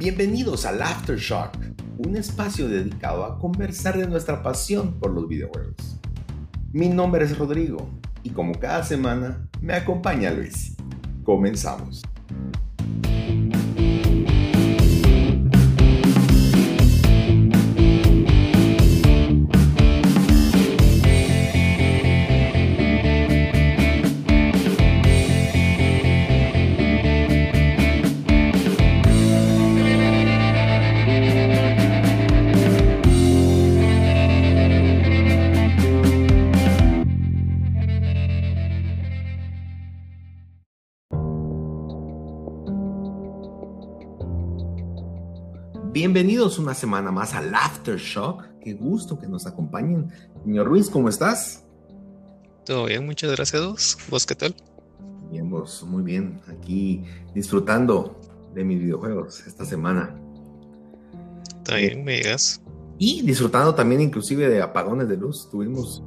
Bienvenidos al Aftershock, un espacio dedicado a conversar de nuestra pasión por los videojuegos. Mi nombre es Rodrigo y como cada semana me acompaña Luis. Comenzamos. Bienvenidos una semana más al Aftershock. Qué gusto que nos acompañen. Señor Ruiz, ¿cómo estás? Todo bien, muchas gracias. ¿Vos qué tal? Bien, vos, muy bien. Aquí disfrutando de mis videojuegos esta semana. También me digas. Y disfrutando también inclusive de apagones de luz. Estuvimos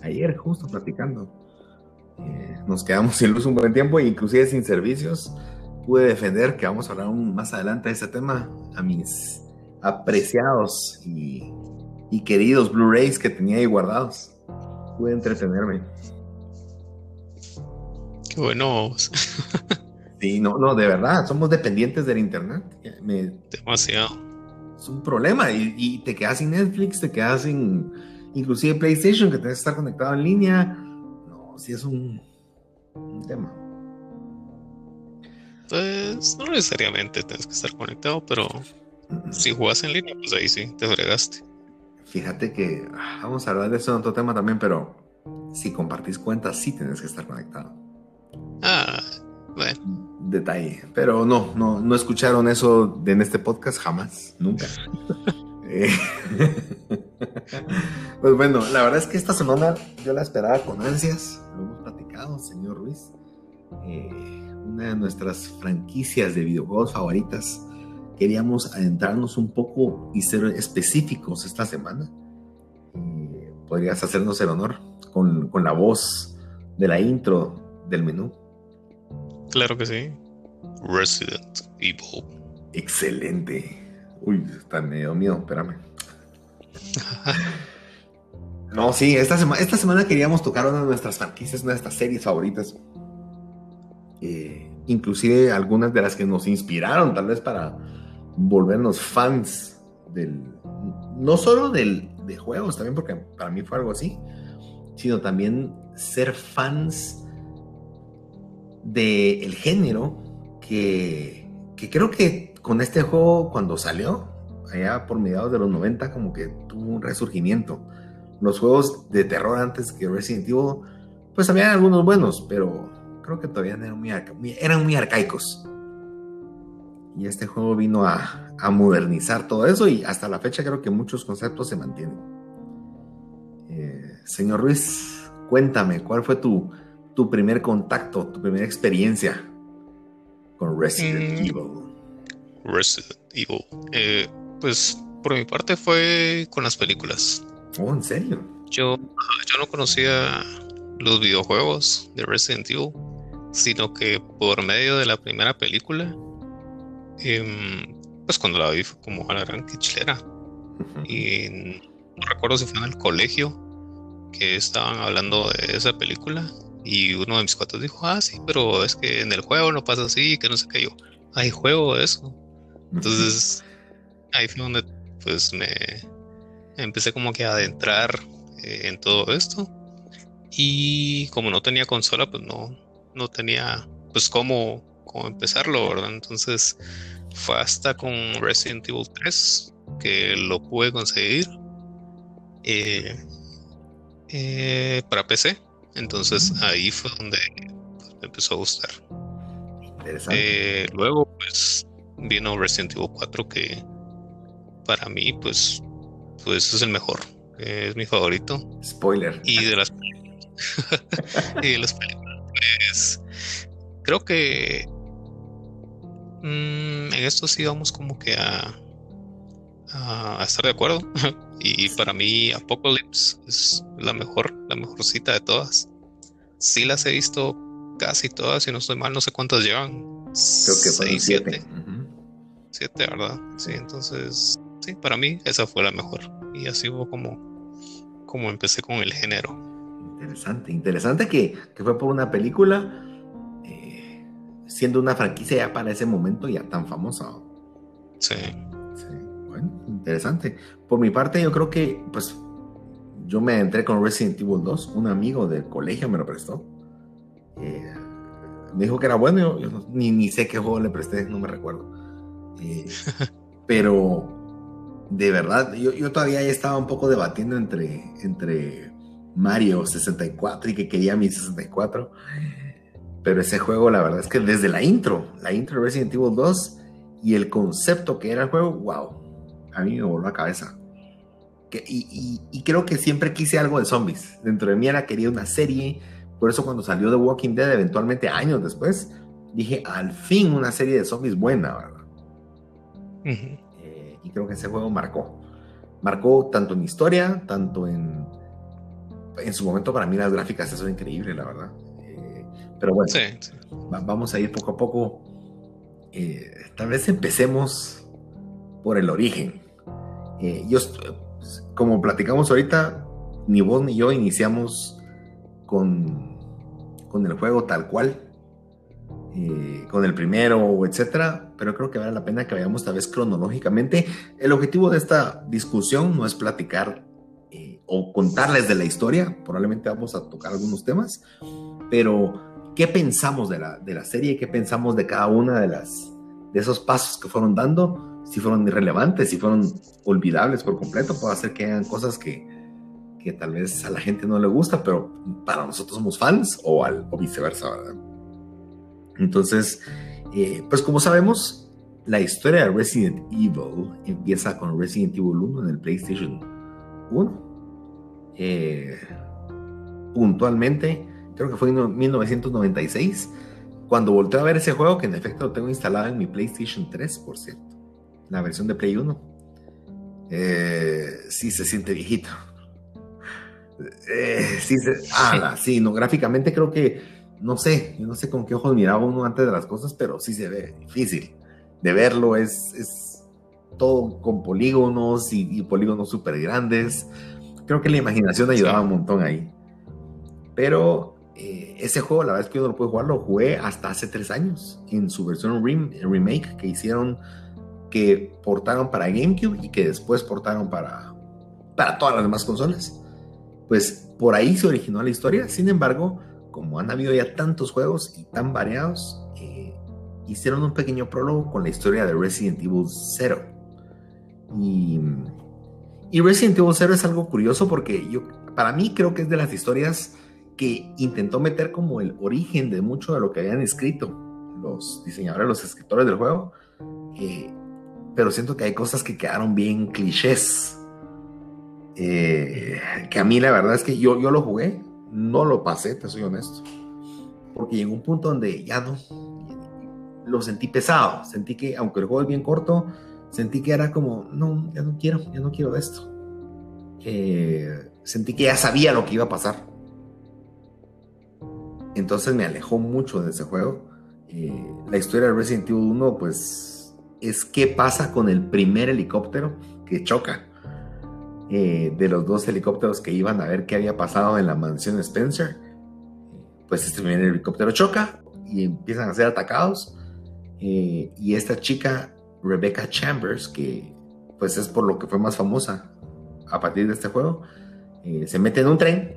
ayer justo platicando. Eh, nos quedamos sin luz un buen tiempo inclusive sin servicios pude defender, que vamos a hablar más adelante de ese tema, a mis apreciados y, queridos Blu-rays que tenía ahí guardados. Pude entretenerme. Qué bueno. sí, no, no, de verdad, somos dependientes del internet. Demasiado. Es un problema y, te quedas sin Netflix, te quedas sin inclusive PlayStation, que tienes que estar conectado en línea. No, sí es un tema. Pues no necesariamente tienes que estar conectado, pero si juegas en línea, pues ahí sí, te fregaste. Fíjate que ah, vamos a hablar de eso en otro tema también, pero si compartís cuentas, sí tienes que estar conectado. Ah, bueno. Detalle. Pero no, no, no escucharon eso en este podcast jamás, nunca. Eh, pues bueno, la verdad es que esta semana yo la esperaba con ansias. Lo hemos platicado, señor Ruiz. Eh, una de nuestras franquicias de videojuegos favoritas, queríamos adentrarnos un poco y ser específicos esta semana. ¿Podrías hacernos el honor con, con la voz de la intro del menú? Claro que sí. Resident Evil. Excelente. Uy, está medio miedo, espérame. no, sí, esta, semana esta semana queríamos tocar una de nuestras franquicias, una de nuestras series favoritas. Eh, inclusive algunas de las que nos inspiraron tal vez para volvernos fans del, no solo del, de juegos, también porque para mí fue algo así, sino también ser fans del género que, que creo que con este juego cuando salió, allá por mediados de los 90, como que tuvo un resurgimiento. Los juegos de terror antes que Resident Evil, pues había algunos buenos, pero creo que todavía eran muy, eran muy arcaicos. Y este juego vino a, a, modernizar todo eso y hasta la fecha creo que muchos conceptos se mantienen. Eh, señor Ruiz, cuéntame, ¿cuál fue tu, tu primer contacto, tu primera experiencia con Resident mm. Evil? Resident Evil. Eh, pues por mi parte fue con las películas. Oh, ¿en serio? Yo, yo no conocía los videojuegos de Resident Evil sino que por medio de la primera película, em, pues cuando la vi fue como a la gran quichilera. Y no recuerdo si fue en el colegio que estaban hablando de esa película y uno de mis cuates dijo, ah, sí, pero es que en el juego no pasa así, que no sé qué yo, hay juego de eso. Entonces, ahí fue donde pues me empecé como que a adentrar eh, en todo esto. Y como no tenía consola, pues no, no tenía pues cómo, cómo empezarlo, ¿verdad? Entonces fue hasta con Resident Evil 3 que lo pude conseguir eh, eh, para PC. Entonces ahí fue donde pues, me empezó a gustar. Eh, luego pues vino Resident Evil 4 que para mí pues, pues es el mejor. Es mi favorito. Spoiler. Y de las y de las películas pues creo que mm, en esto sí vamos como que a, a, estar de acuerdo. y para mí Apocalypse es la mejor, la mejor cita de todas. Sí las he visto casi todas, si no estoy mal, no sé cuántas llevan. Creo que son siete. 7, ¿verdad? Sí, entonces, sí, para mí esa fue la mejor. Y así fue como, como empecé con el género. Interesante, interesante que, que fue por una película, eh, siendo una franquicia ya para ese momento ya tan famosa. Sí. Sí, bueno, interesante. Por mi parte, yo creo que, pues, yo me entré con Resident Evil 2, un amigo del colegio me lo prestó. Eh, me dijo que era bueno, yo, ni, ni, sé qué juego le presté, no me recuerdo. Eh, pero de verdad, yo, yo, todavía estaba un poco debatiendo entre, entre Mario 64 y que quería mi 64. Pero ese juego, la verdad es que desde la intro, la intro de Resident Evil 2 y el concepto que era el juego, wow, a mí me voló la cabeza. Que, y, y, y, creo que siempre quise algo de zombies. Dentro de mí era quería una serie. Por eso cuando salió The Walking Dead, eventualmente años después, dije, al fin una serie de zombies buena, ¿verdad? Uh -huh. eh, y creo que ese juego marcó. Marcó tanto en historia, tanto en... En su momento para mí las gráficas eso es increíble, la verdad. Eh, pero bueno, sí, sí. Va, vamos a ir poco a poco. Eh, tal vez empecemos por el origen. Eh, yo como platicamos ahorita, ni vos ni yo iniciamos con, con el juego tal cual, con el primero, etcétera, pero creo que vale la pena que vayamos tal vez cronológicamente. El objetivo de esta discusión no es platicar eh, o contarles de la historia, probablemente vamos a tocar algunos temas, pero ¿qué pensamos de la, de la serie? ¿Qué pensamos de cada una de las de esos pasos que fueron dando? si fueron irrelevantes, si fueron olvidables por completo, puede ser que hayan cosas que, que tal vez a la gente no le gusta, pero para nosotros somos fans o, al, o viceversa, ¿verdad? Entonces, eh, pues como sabemos, la historia de Resident Evil empieza con Resident Evil 1 en el PlayStation 1. Eh, puntualmente, creo que fue en 1996, cuando volteé a ver ese juego, que en efecto lo tengo instalado en mi PlayStation 3, por cierto la versión de Play 1. Eh, sí se siente viejito. Eh, sí, se, ah, sí, no, gráficamente creo que, no sé, yo no sé con qué ojos miraba uno antes de las cosas, pero sí se ve difícil de verlo, es, es todo con polígonos y, y polígonos súper grandes. Creo que la imaginación ayudaba sí. un montón ahí. Pero eh, ese juego, la verdad es que yo no lo pude jugar, lo jugué hasta hace tres años en su versión rem remake que hicieron que portaron para GameCube y que después portaron para, para todas las demás consolas. Pues por ahí se originó la historia. Sin embargo, como han habido ya tantos juegos y tan variados, eh, hicieron un pequeño prólogo con la historia de Resident Evil 0. Y, y Resident Evil 0 es algo curioso porque yo, para mí creo que es de las historias que intentó meter como el origen de mucho de lo que habían escrito los diseñadores, los escritores del juego. Eh, pero siento que hay cosas que quedaron bien clichés. Eh, que a mí la verdad es que yo, yo lo jugué, no lo pasé, te soy honesto. Porque llegó un punto donde ya no, lo sentí pesado. Sentí que, aunque el juego es bien corto, sentí que era como, no, ya no quiero, ya no quiero de esto. Eh, sentí que ya sabía lo que iba a pasar. Entonces me alejó mucho de ese juego. Eh, la historia de Resident Evil 1, pues es qué pasa con el primer helicóptero que choca. Eh, de los dos helicópteros que iban a ver qué había pasado en la mansión Spencer, pues este primer helicóptero choca y empiezan a ser atacados. Y esta chica, Rebecca Chambers, que pues es por lo que fue más famosa a partir de este juego, eh, se mete en un tren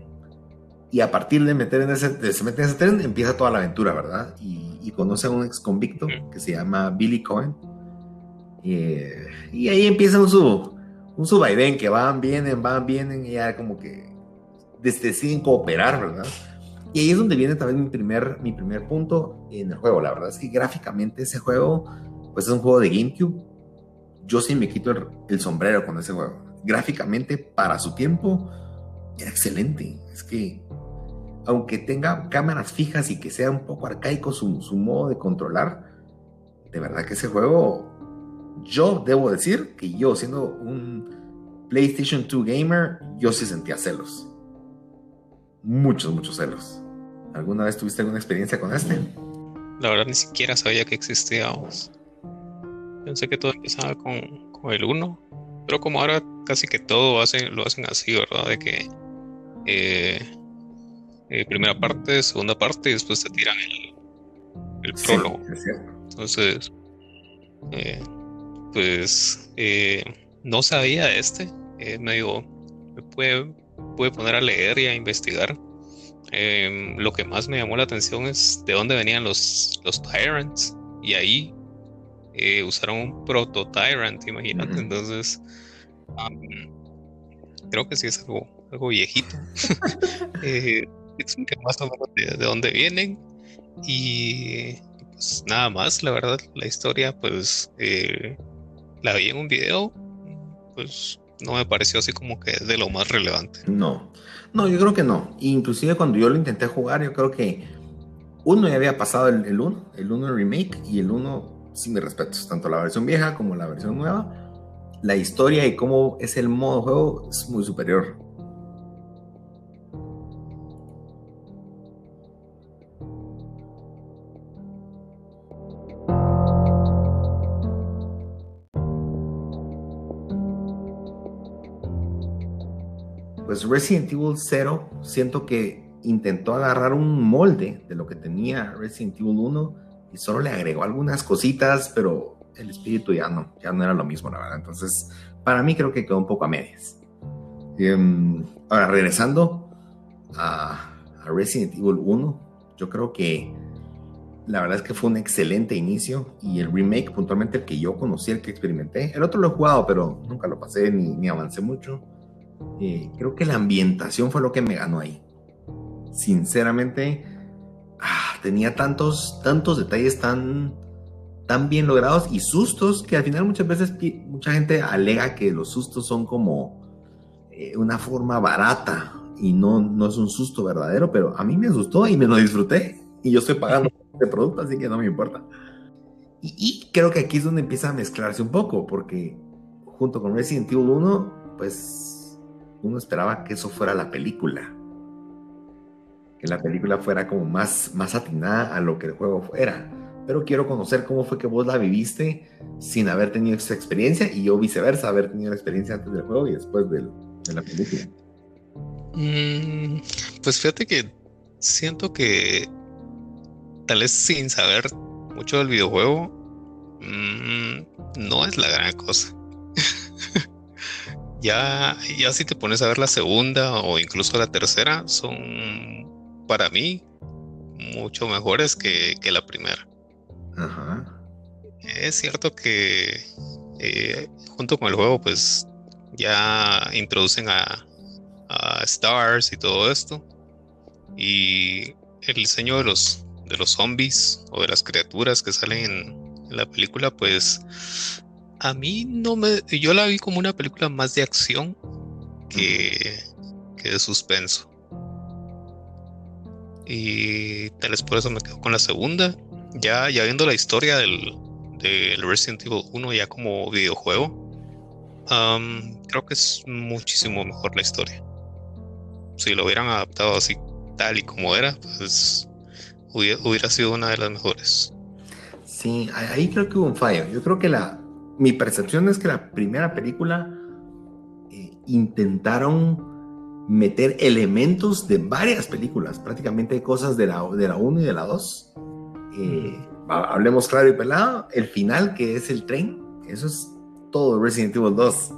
y a partir de meter en ese, de se mete en ese tren empieza toda la aventura, ¿verdad? Y, y conoce a un ex convicto que se llama Billy Cohen eh, y ahí empieza un sub, un subvaivén que van, vienen, van, vienen y ya como que deciden cooperar, ¿verdad? Y ahí es donde viene también mi primer, mi primer punto en el juego. La verdad es que gráficamente ese juego, pues es un juego de GameCube. Yo sí me quito el, sombrero con ese juego. Gráficamente, para su tiempo, era excelente. Es que, aunque tenga cámaras fijas y que sea un poco arcaico su, su modo de controlar, de verdad que ese juego yo debo decir que yo, siendo un PlayStation 2 gamer, yo sí sentía celos. Muchos, muchos celos. ¿Alguna vez tuviste alguna experiencia con este? La verdad ni siquiera sabía que existía. Pensé que todo empezaba con, con el 1. Pero como ahora casi que todo hacen, lo hacen así, ¿verdad? De que eh, eh, primera parte, segunda parte y después te tiran el, el prólogo. Entonces, eh, pues no sabía este. me digo, me puede, puede poner a leer y a investigar. Em, lo que más me llamó la atención es de dónde venían los, los Tyrants. Y ahí usaron un proto Tyrant, imagínate. Entonces, creo que sí es algo, algo viejito. eh, más o menos de, dónde vienen. Y pues nada más, la verdad, la historia, pues eh, la vi en un video, pues no me pareció así como que de lo más relevante. No, no, yo creo que no. Inclusive cuando yo lo intenté jugar, yo creo que uno ya había pasado el 1, el 1 remake y el 1 sin mis respetos, tanto la versión vieja como la versión nueva la historia y cómo es el modo juego es muy superior. Pues Resident Evil 0 siento que intentó agarrar un molde de lo que tenía Resident Evil 1 y solo le agregó algunas cositas, pero el espíritu ya no, ya no era lo mismo, la verdad. Entonces, para mí creo que quedó un poco a medias. Em, ahora, regresando a, Resident Evil 1, yo creo que la verdad es que fue un excelente inicio y el remake, puntualmente el que yo conocí, el que experimenté, el otro lo he jugado, pero nunca lo pasé ni, ni avancé mucho. Eh, creo que la ambientación fue lo que me ganó ahí. Sinceramente, ah, tenía tantos, tantos detalles tan tan bien logrados y sustos que al final muchas veces mucha gente alega que los sustos son como eh, una forma barata y no, no es un susto verdadero, pero a mí me asustó y me lo disfruté y yo estoy pagando este producto, así que no me importa. Y, y, creo que aquí es donde empieza a mezclarse un poco, porque junto con Resident Evil 1, pues uno esperaba que eso fuera la película. Que la película fuera como más, más atinada a lo que el juego fuera pero quiero conocer cómo fue que vos la viviste sin haber tenido esa experiencia y yo viceversa, haber tenido la experiencia antes del juego y después de la película. Mm, pues fíjate que siento que tal vez sin saber mucho del videojuego, mm, no es la gran cosa. ya, ya si te pones a ver la segunda o incluso la tercera, son para mí mucho mejores que la primera. Es cierto que eh, junto con el juego, pues ya introducen a, Stars y todo esto. Y el diseño de los, de los zombies o de las criaturas que salen en, la película, pues a mí no me. Yo la vi como una película más de acción que, que de suspenso. Y tal vez por eso me quedo con la segunda ya, ya viendo la historia del, Resident Evil 1 ya como videojuego, creo que es muchísimo mejor la historia. Si lo hubieran adaptado así tal y como era, pues hubiera, sido una de las mejores. Sí, ahí creo que hubo un fallo. Yo creo que la, mi percepción es que la primera película eh, intentaron meter elementos de varias películas, prácticamente cosas de la, de la 1 y de la 2 eh, hablemos claro y pelado, el final que es el tren, eso es todo Resident Evil 2.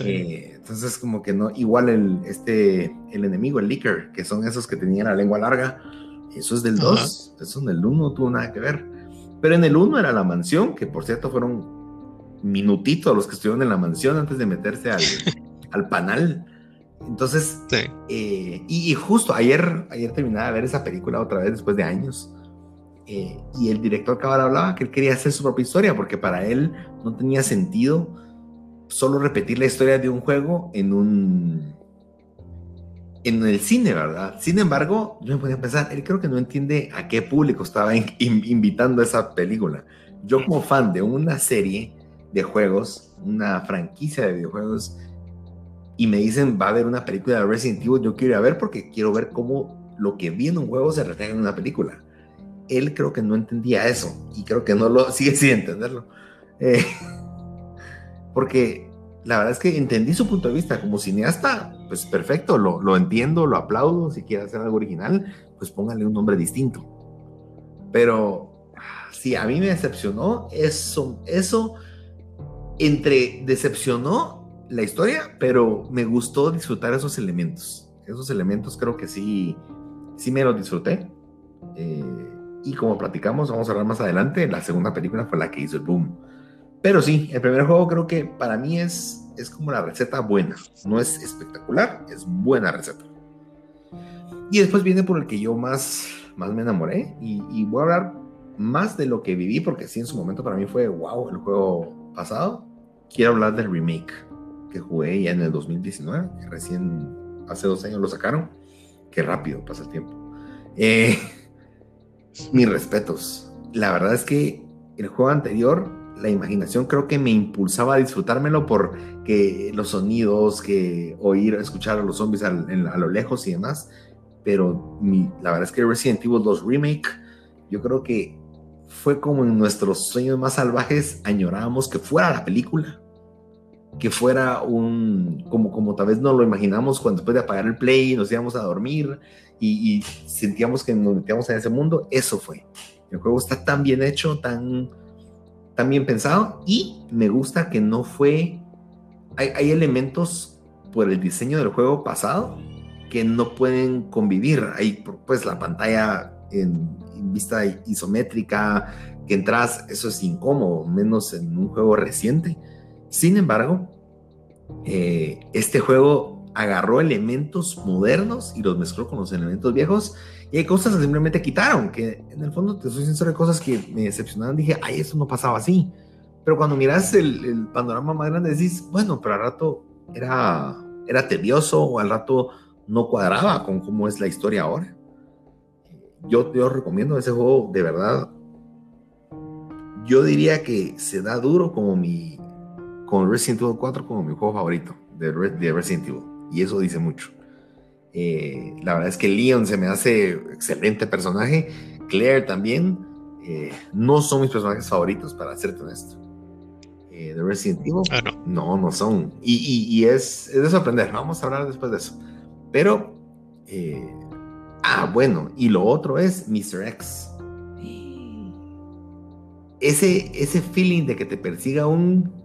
Eh, entonces como que no, igual el, este, el enemigo, el Licker, que son esos que tenían la lengua larga, eso es del 2, eso en el 1 no tuvo nada que ver. Pero en el 1 era la mansión, que por cierto fueron minutitos los que estuvieron en la mansión antes de meterse al, al panal. Entonces, eh, y, y, justo ayer, ayer terminaba de ver esa película otra vez después de años. Eh, y el director cabal hablaba que él quería hacer su propia historia porque para él no tenía sentido solo repetir la historia de un juego en un en el cine, ¿verdad? Sin embargo, yo me podía pensar, él creo que no entiende a qué público estaba invitando a esa película. Yo como fan de una serie de juegos, una franquicia de videojuegos, y me dicen va a haber una película de Resident Evil, yo quiero ir a ver porque quiero ver cómo lo que vi en un juego se refleja en una película él creo que no entendía eso y creo que no lo sigue sin entenderlo. Eh, porque la verdad es que entendí su punto de vista como cineasta, pues perfecto, lo, lo entiendo, lo aplaudo, si quiere hacer algo original, pues póngale un nombre distinto. Pero sí, a mí me decepcionó eso, eso entre decepcionó la historia, pero me gustó disfrutar esos elementos. Esos elementos creo que sí, sí me los disfruté. Eh, y como platicamos, vamos a hablar más adelante, la segunda película fue la que hizo el boom. Pero sí, el primer juego creo que para mí es, es como la receta buena. No es espectacular, es buena receta. Y después viene por el que yo más, más me enamoré. Y, y voy a hablar más de lo que viví, porque sí, en su momento para mí fue wow el juego pasado. Quiero hablar del remake que jugué ya en el 2019, que recién hace dos años lo sacaron. Qué rápido pasa el tiempo. Eh, mis respetos. La verdad es que el juego anterior, la imaginación creo que me impulsaba a disfrutármelo por que los sonidos, que oír, escuchar a los zombies a, lo lejos y demás. Pero la verdad es que Resident Evil 2 Remake, yo creo que fue como en nuestros sueños más salvajes añorábamos que fuera la película, que fuera un, como, como tal vez no lo imaginamos cuando después de apagar el play nos íbamos a dormir y, sentíamos que nos metíamos en ese mundo, eso fue. El juego está tan bien hecho, tan, tan bien pensado y me gusta que no fue, hay, elementos por el diseño del juego pasado que no pueden convivir. Hay pues la pantalla en, vista isométrica, que entras, eso es incómodo, menos en un juego reciente. Sin embargo, eh, este juego agarró elementos modernos y los mezcló con los elementos viejos y hay cosas que simplemente quitaron, que en el fondo te soy sincero, cosas que me decepcionaron, dije, ay, eso no pasaba así. Pero cuando miras el, panorama más grande decís, bueno, pero al rato era, era tedioso o al rato no cuadraba con cómo es la historia ahora yo, yo recomiendo ese juego de verdad. Yo diría que se da duro como mi, con Resident Evil 4 como mi juego favorito de, de Resident Evil. Y eso dice mucho. Eh, la verdad es que Leon se me hace excelente personaje. Claire también. Eh, no son mis personajes favoritos, para serte honesto. Eh, de Resident Evil. Ah, no. no. son. Y, y, es, es, de sorprender. Vamos a hablar después de eso. Pero Ah, bueno, y lo otro es Mr. X. Ese, ese feeling de que te persiga un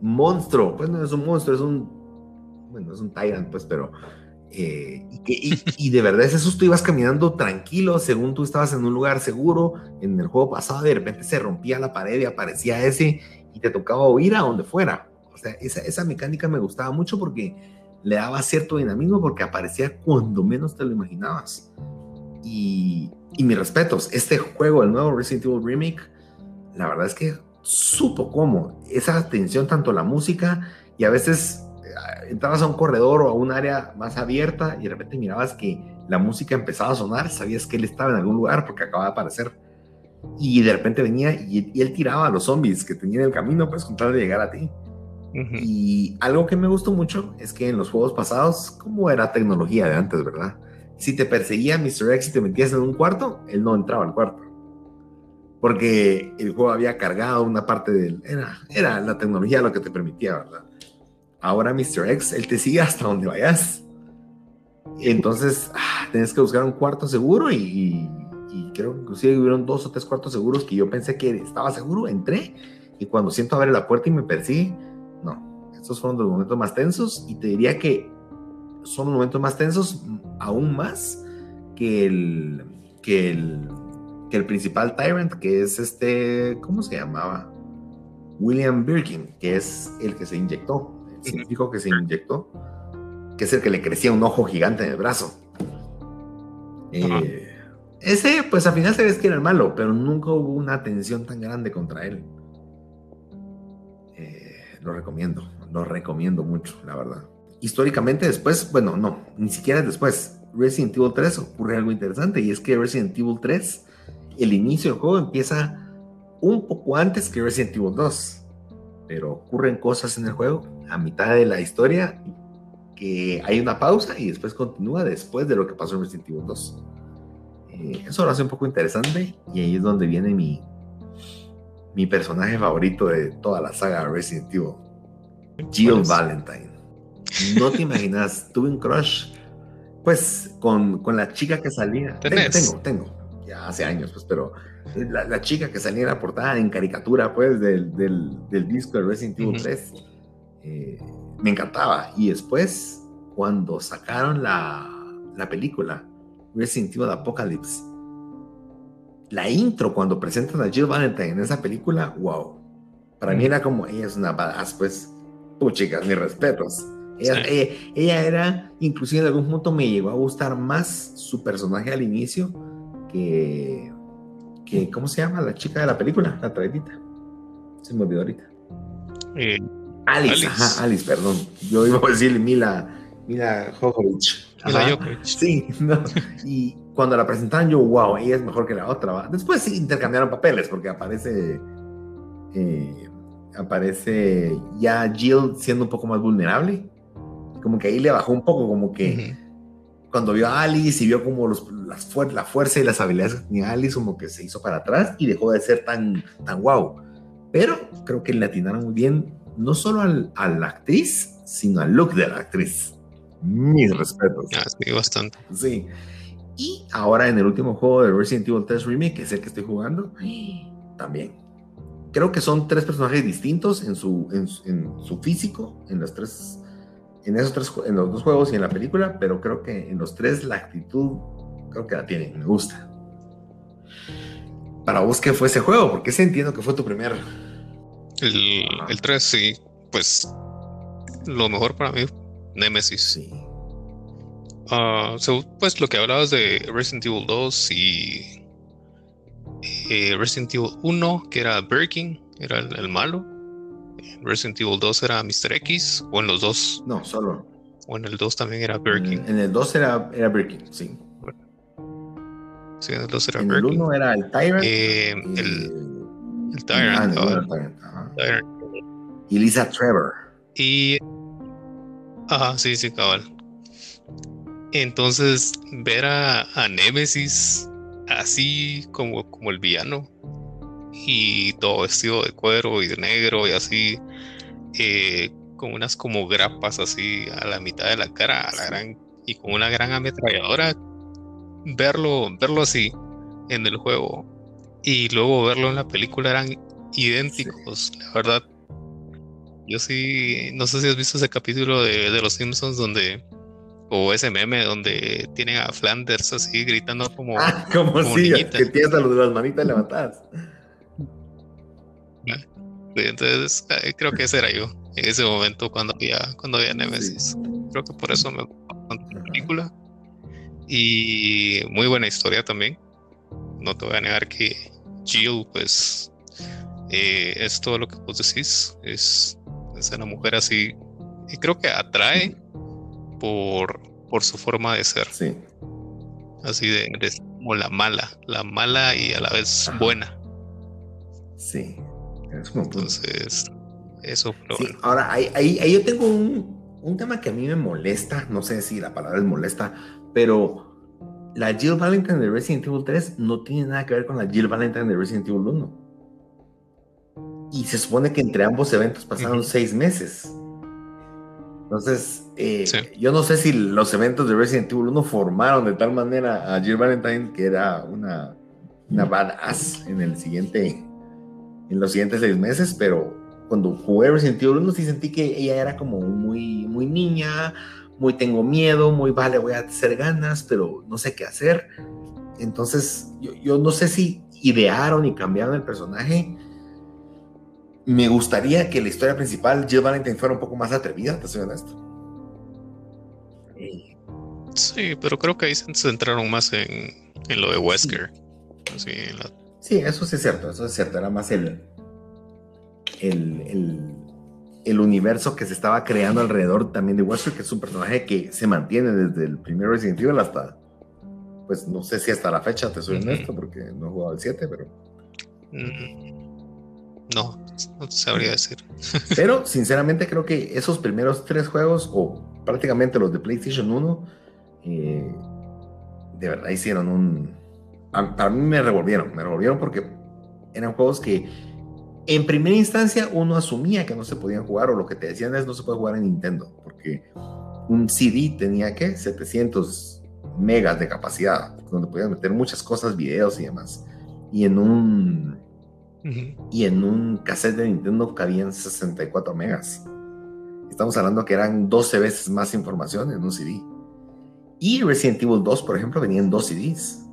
monstruo, pues no es un monstruo, es un, bueno, es un tyrant, pues, pero, eh, y, de verdad ese susto ibas caminando tranquilo, según tú estabas en un lugar seguro, en el juego pasado de repente se rompía la pared y aparecía ese y te tocaba oír a donde fuera. O sea, esa, esa mecánica me gustaba mucho porque le daba cierto dinamismo porque aparecía cuando menos te lo imaginabas. Y, y mis respetos, este juego, el nuevo Resident Evil Remake, la verdad es que supo cómo esa atención, tanto la música y a veces eh, entrabas a un corredor o a un área más abierta y de repente mirabas que la música empezaba a sonar, sabías que él estaba en algún lugar porque acababa de aparecer. Y de repente venía y, él tiraba a los zombies que tenían el camino, pues con tal de llegar a ti. Y algo que me gustó mucho es que en los juegos pasados, como era tecnología de antes, ¿verdad? Si te perseguía Mr. X y te metías en un cuarto, él no entraba al cuarto. Porque el juego había cargado una parte del... Era, era la tecnología lo que te permitía, ¿verdad? Ahora Mr. X, él te sigue hasta donde vayas. Entonces, ah, tienes que buscar un cuarto seguro y, y creo que inclusive hubieron dos o tres cuartos seguros que yo pensé que estaba seguro, entré y cuando siento abrir la puerta y me persigue, no, estos fueron los momentos más tensos y te diría que son los momentos más tensos aún más que el, que el, que el principal Tyrant, que es este, ¿cómo se llamaba? William Birkin, que es el que se inyectó, el científico que se inyectó, que es el que le crecía un ojo gigante en el brazo. Eh, ese, pues al final se ve que era el malo, pero nunca hubo una tensión tan grande contra él lo recomiendo, lo recomiendo mucho, la verdad. Históricamente después, bueno, no, ni siquiera después. Resident Evil 3 ocurre algo interesante y es que Resident Evil 3, el inicio del juego empieza un poco antes que Resident Evil 2, pero ocurren cosas en el juego a mitad de la historia que hay una pausa y después continúa después de lo que pasó en Resident Evil 2. Eh, eso lo hace un poco interesante y ahí es donde viene mi, mi personaje favorito de toda la saga Resident Evil, Jill Valentine. No te imaginas, tuve un crush, pues, con, con la chica que salía. Tengo, tengo, ya hace años, pues, pero la, chica que salía en la portada en caricatura, pues, del, del, disco de Resident Evil 3, eh, me encantaba. Y después, cuando sacaron la, la película, Resident Evil Apocalypse, la intro cuando presentan a Jill Valentine en esa película, wow. Para mí era como, ella es una badass, pues, tú chicas, mis respetos. Ella, era, inclusive en algún punto me llegó a gustar más su personaje al inicio que, que ¿cómo se llama? La chica de la película, la traidita. Se me olvidó ahorita. Eh, Alice, ajá, Alice, perdón. Yo iba a decir Mila, Mila Jojovich. Mila Sí, no. Y cuando la presentaron yo, wow, ella es mejor que la otra. Después sí intercambiaron papeles porque aparece... Eh, aparece ya Jill siendo un poco más vulnerable como que ahí le bajó un poco, como que cuando vio a Alice y vio como los, las la fuerza y las habilidades que tenía Alice, como que se hizo para atrás y dejó de ser tan, tan wow. Pero creo que le atinaron muy bien, no solo al, a la actriz, sino al look de la actriz. Mis respetos. Ah, sí, bastante. Sí. Y ahora en el último juego de Resident Evil 3 Remake, que es el que estoy jugando, también. Creo que son tres personajes distintos en su, en, en su físico, en las tres en esos tres, en los dos juegos y en la película, pero creo que en los tres la actitud creo que la tienen, me gusta. Para vos, ¿qué fue ese juego? Porque ese entiendo que fue tu primer. El, el 3, sí, pues lo mejor para mí, Nemesis. Sí. Ah, pues lo que hablabas de Resident Evil 2 y eh, Resident Evil 1, que era Birkin, era el malo. Resident Evil 2 era Mr. X o en los dos. No, solo. O en el 2 también era Birkin. En el 2 era, era Birkin, sí. Sí, en el 2 era en Birkin. El 1 era el Tyrant. Eh, el, el Tyrant. Ah, el Tyrant. Tyrant. Y Lisa Trevor. Y. Ajá, sí, sí, cabal. Entonces, ver a, a Nemesis así como, como el villano y todo vestido de cuero y de negro y así, eh, con unas como grapas así a la mitad de la cara, a la gran, y con una gran ametralladora, verlo, verlo así en el juego y luego verlo en la película eran idénticos, la verdad. Yo sí, no sé si has visto ese capítulo de, de Los Simpsons donde o ese meme donde tienen a Flanders así gritando como, ah, como, si que tienes a los de las manitas levantadas. Entonces eh, creo que ese era yo en ese momento cuando había, cuando había Nemesis. Creo que por eso me gustó la película. Y muy buena historia también. No te voy a negar que Jill, pues, eh, es todo lo que vos decís. Es, es una mujer así. Y creo que atrae por, por su forma de ser. Sí. Así de, como la mala, la mala y a la vez buena. Sí. Entonces, eso. Ahora, ahí, ahí, yo tengo un, un, tema que a mí me molesta, no sé si la palabra es molesta, pero la Jill Valentine de Resident Evil 3 no tiene nada que ver con la Jill Valentine de Resident Evil 1. Y se supone que entre ambos eventos pasaron seis meses. Entonces, eh, yo no sé si los eventos de Resident Evil 1 formaron de tal manera a Jill Valentine que era una, una badass en el siguiente en los siguientes seis meses, pero cuando jugué Resident Evil 1 sí sentí que ella era como muy, muy niña, muy tengo miedo, muy vale, voy a hacer ganas, pero no sé qué hacer. Entonces, yo, yo no sé si idearon y cambiaron el personaje. Me gustaría que la historia principal, Jill Valentine, fuera un poco más atrevida, te soy honesto. Sí, pero creo que ahí se centraron más en, en lo de Wesker. Sí. en la Sí, eso sí es cierto, eso es cierto, era más el, el, el, universo que se estaba creando alrededor también de Wesker, que es un personaje que se mantiene desde el primer Resident Evil hasta, pues no sé si hasta la fecha, te soy honesto, porque no he jugado el 7, pero... Mm, no, no te sabría decir. Pero sinceramente creo que esos primeros tres juegos, o prácticamente los de PlayStation 1, eh, de verdad hicieron un, para mí me revolvieron, me revolvieron porque eran juegos que En primera instancia, uno asumía que no se podían jugar, o lo que te decían es no se puede jugar en Nintendo, porque un CD tenía que 700 megas de capacidad, donde podías meter muchas cosas, videos y demás. Y en un y en un cassette de Nintendo cabían 64 megas. Estamos hablando que eran 12 veces más información en un CD. Y Resident Evil 2, por ejemplo, venían dos CDs.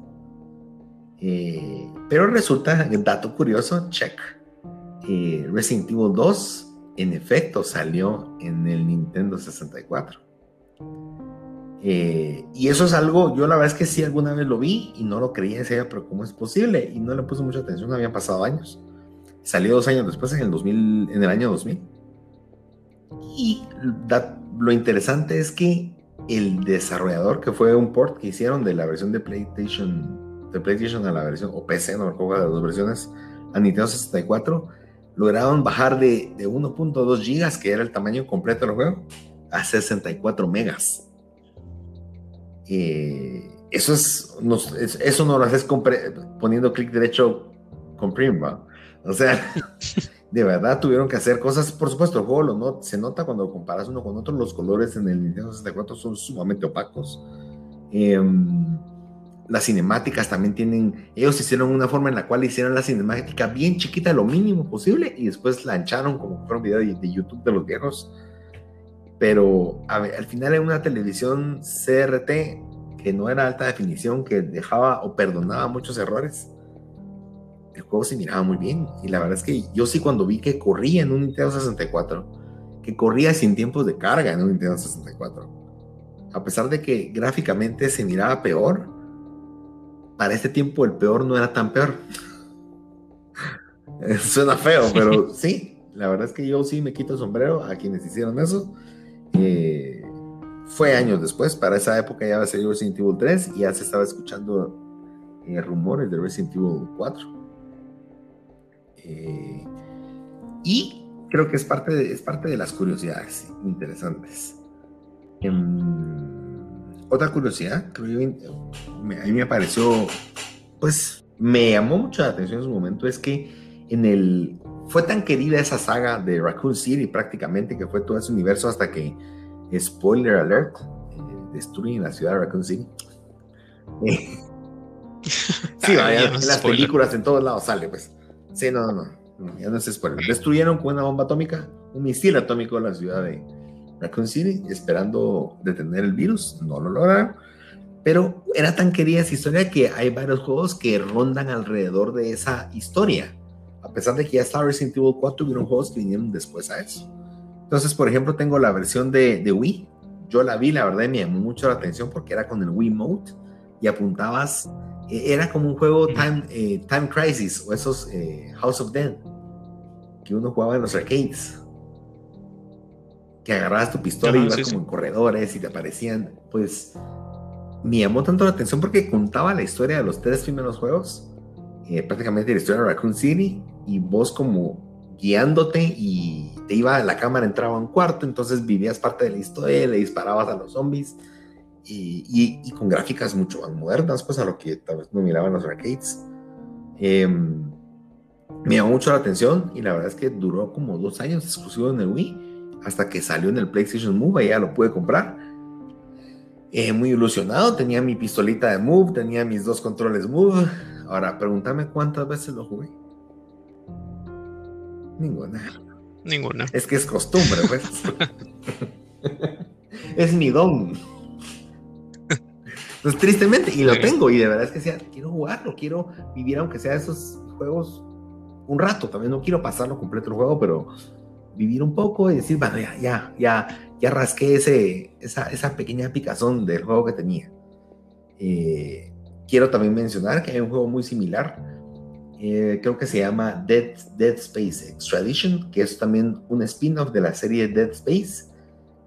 Eh, pero resulta, dato curioso, check. Eh, Resident Evil 2 en efecto salió en el Nintendo 64. Eh, y eso es algo, yo la verdad es que sí alguna vez lo vi y no lo creía, decía, pero ¿cómo es posible? Y no le puse mucha atención, habían pasado años. Salió dos años después, en el, 2000, en el año 2000. Y lo interesante es que el desarrollador, que fue un port que hicieron de la versión de PlayStation, de PlayStation a la versión, o PC, no recuerdo de las dos versiones, a Nintendo 64, lograron bajar de, de 1.2 gigas, que era el tamaño completo del juego, a 64 megas. Eh, eso es, eso no lo haces poniendo clic derecho con Prima. O sea, de verdad tuvieron que hacer cosas. Por supuesto, el juego no, se nota cuando lo comparas uno con otro. Los colores en el Nintendo 64 son sumamente opacos. Em, las cinemáticas también tienen. Ellos hicieron una forma en la cual hicieron la cinemática bien chiquita, lo mínimo posible, y después la ancharon como fuera un video de, YouTube de los viejos. Pero al final en una televisión CRT que no era alta definición, que dejaba o perdonaba muchos errores el juego se miraba muy bien. Y la verdad es que yo sí cuando vi que corría en un Nintendo 64, que corría sin tiempos de carga en un Nintendo 64, a pesar de que gráficamente se miraba peor, para este tiempo el peor no era tan peor. Suena feo, pero sí, la verdad es que yo sí me quito el sombrero a quienes hicieron eso. Eh, fue años después, para esa época ya va a salir Resident Evil 3 y ya se estaba escuchando eh, rumores de Resident Evil 4. Eh, y creo que es parte, de, es parte de las curiosidades interesantes. Em, otra curiosidad, creo yo, a mí me pareció, pues me llamó mucho la atención en su momento, es que en el, fue tan querida esa saga de Raccoon City prácticamente, que fue todo ese universo hasta que, spoiler alert, eh, destruyen la ciudad de Raccoon City. sí, vaya, en las películas en todos lados sale, pues. Sí, no, no, no, ya no se spoiler. Destruyeron con una bomba atómica, un misil atómico la ciudad de Raccoon City, esperando detener el virus. No lo lograron. Pero era tan querida esa historia que hay varios juegos que rondan alrededor de esa historia. A pesar de que ya estaba Resident Evil 4, tuvieron juegos que vinieron después a eso. Entonces, por ejemplo, tengo la versión de, de Wii. Yo la vi, la verdad, y me llamó mucho la atención porque era con el Wii Mode y apuntabas e-, era como un juego Time, eh, time Crisis o esos eh, House of Dead que uno jugaba en los arcades. Que agarrabas tu pistola y ibas como en corredores y te aparecían. Pues me llamó tanto la atención porque contaba la historia de los tres primeros juegos, eh, prácticamente la historia de Raccoon City, y vos como guiándote y te iba, la cámara entraba a un cuarto, entonces vivías parte de la historia, le disparabas a los zombies y, con gráficas mucho más modernas, pues a lo que tal vez no miraban los arcades. Em, me llamó mucho la atención y la verdad es que duró como dos años exclusivo en el Wii, hasta que salió en el PlayStation Move, y ya lo pude comprar. Eh, muy ilusionado, tenía mi pistolita de Move, tenía mis dos controles Move. Ahora, pregúntame cuántas veces lo jugué. Ninguna. Ninguna. Es que es costumbre, pues. es mi don. Entonces, tristemente, y lo tengo, y de verdad es que sea, quiero jugarlo, quiero vivir aunque sea esos juegos un rato, también no quiero pasarlo completo el juego, pero vivir un poco y decir, bueno, ya, ya, ya, ya rasqué ese, esa, esa pequeña picazón del juego que tenía. Eh, quiero también mencionar que hay un juego muy similar, eh, creo que se llama Dead, Dead Space Extradition, que es también un spin-off de la serie Dead Space,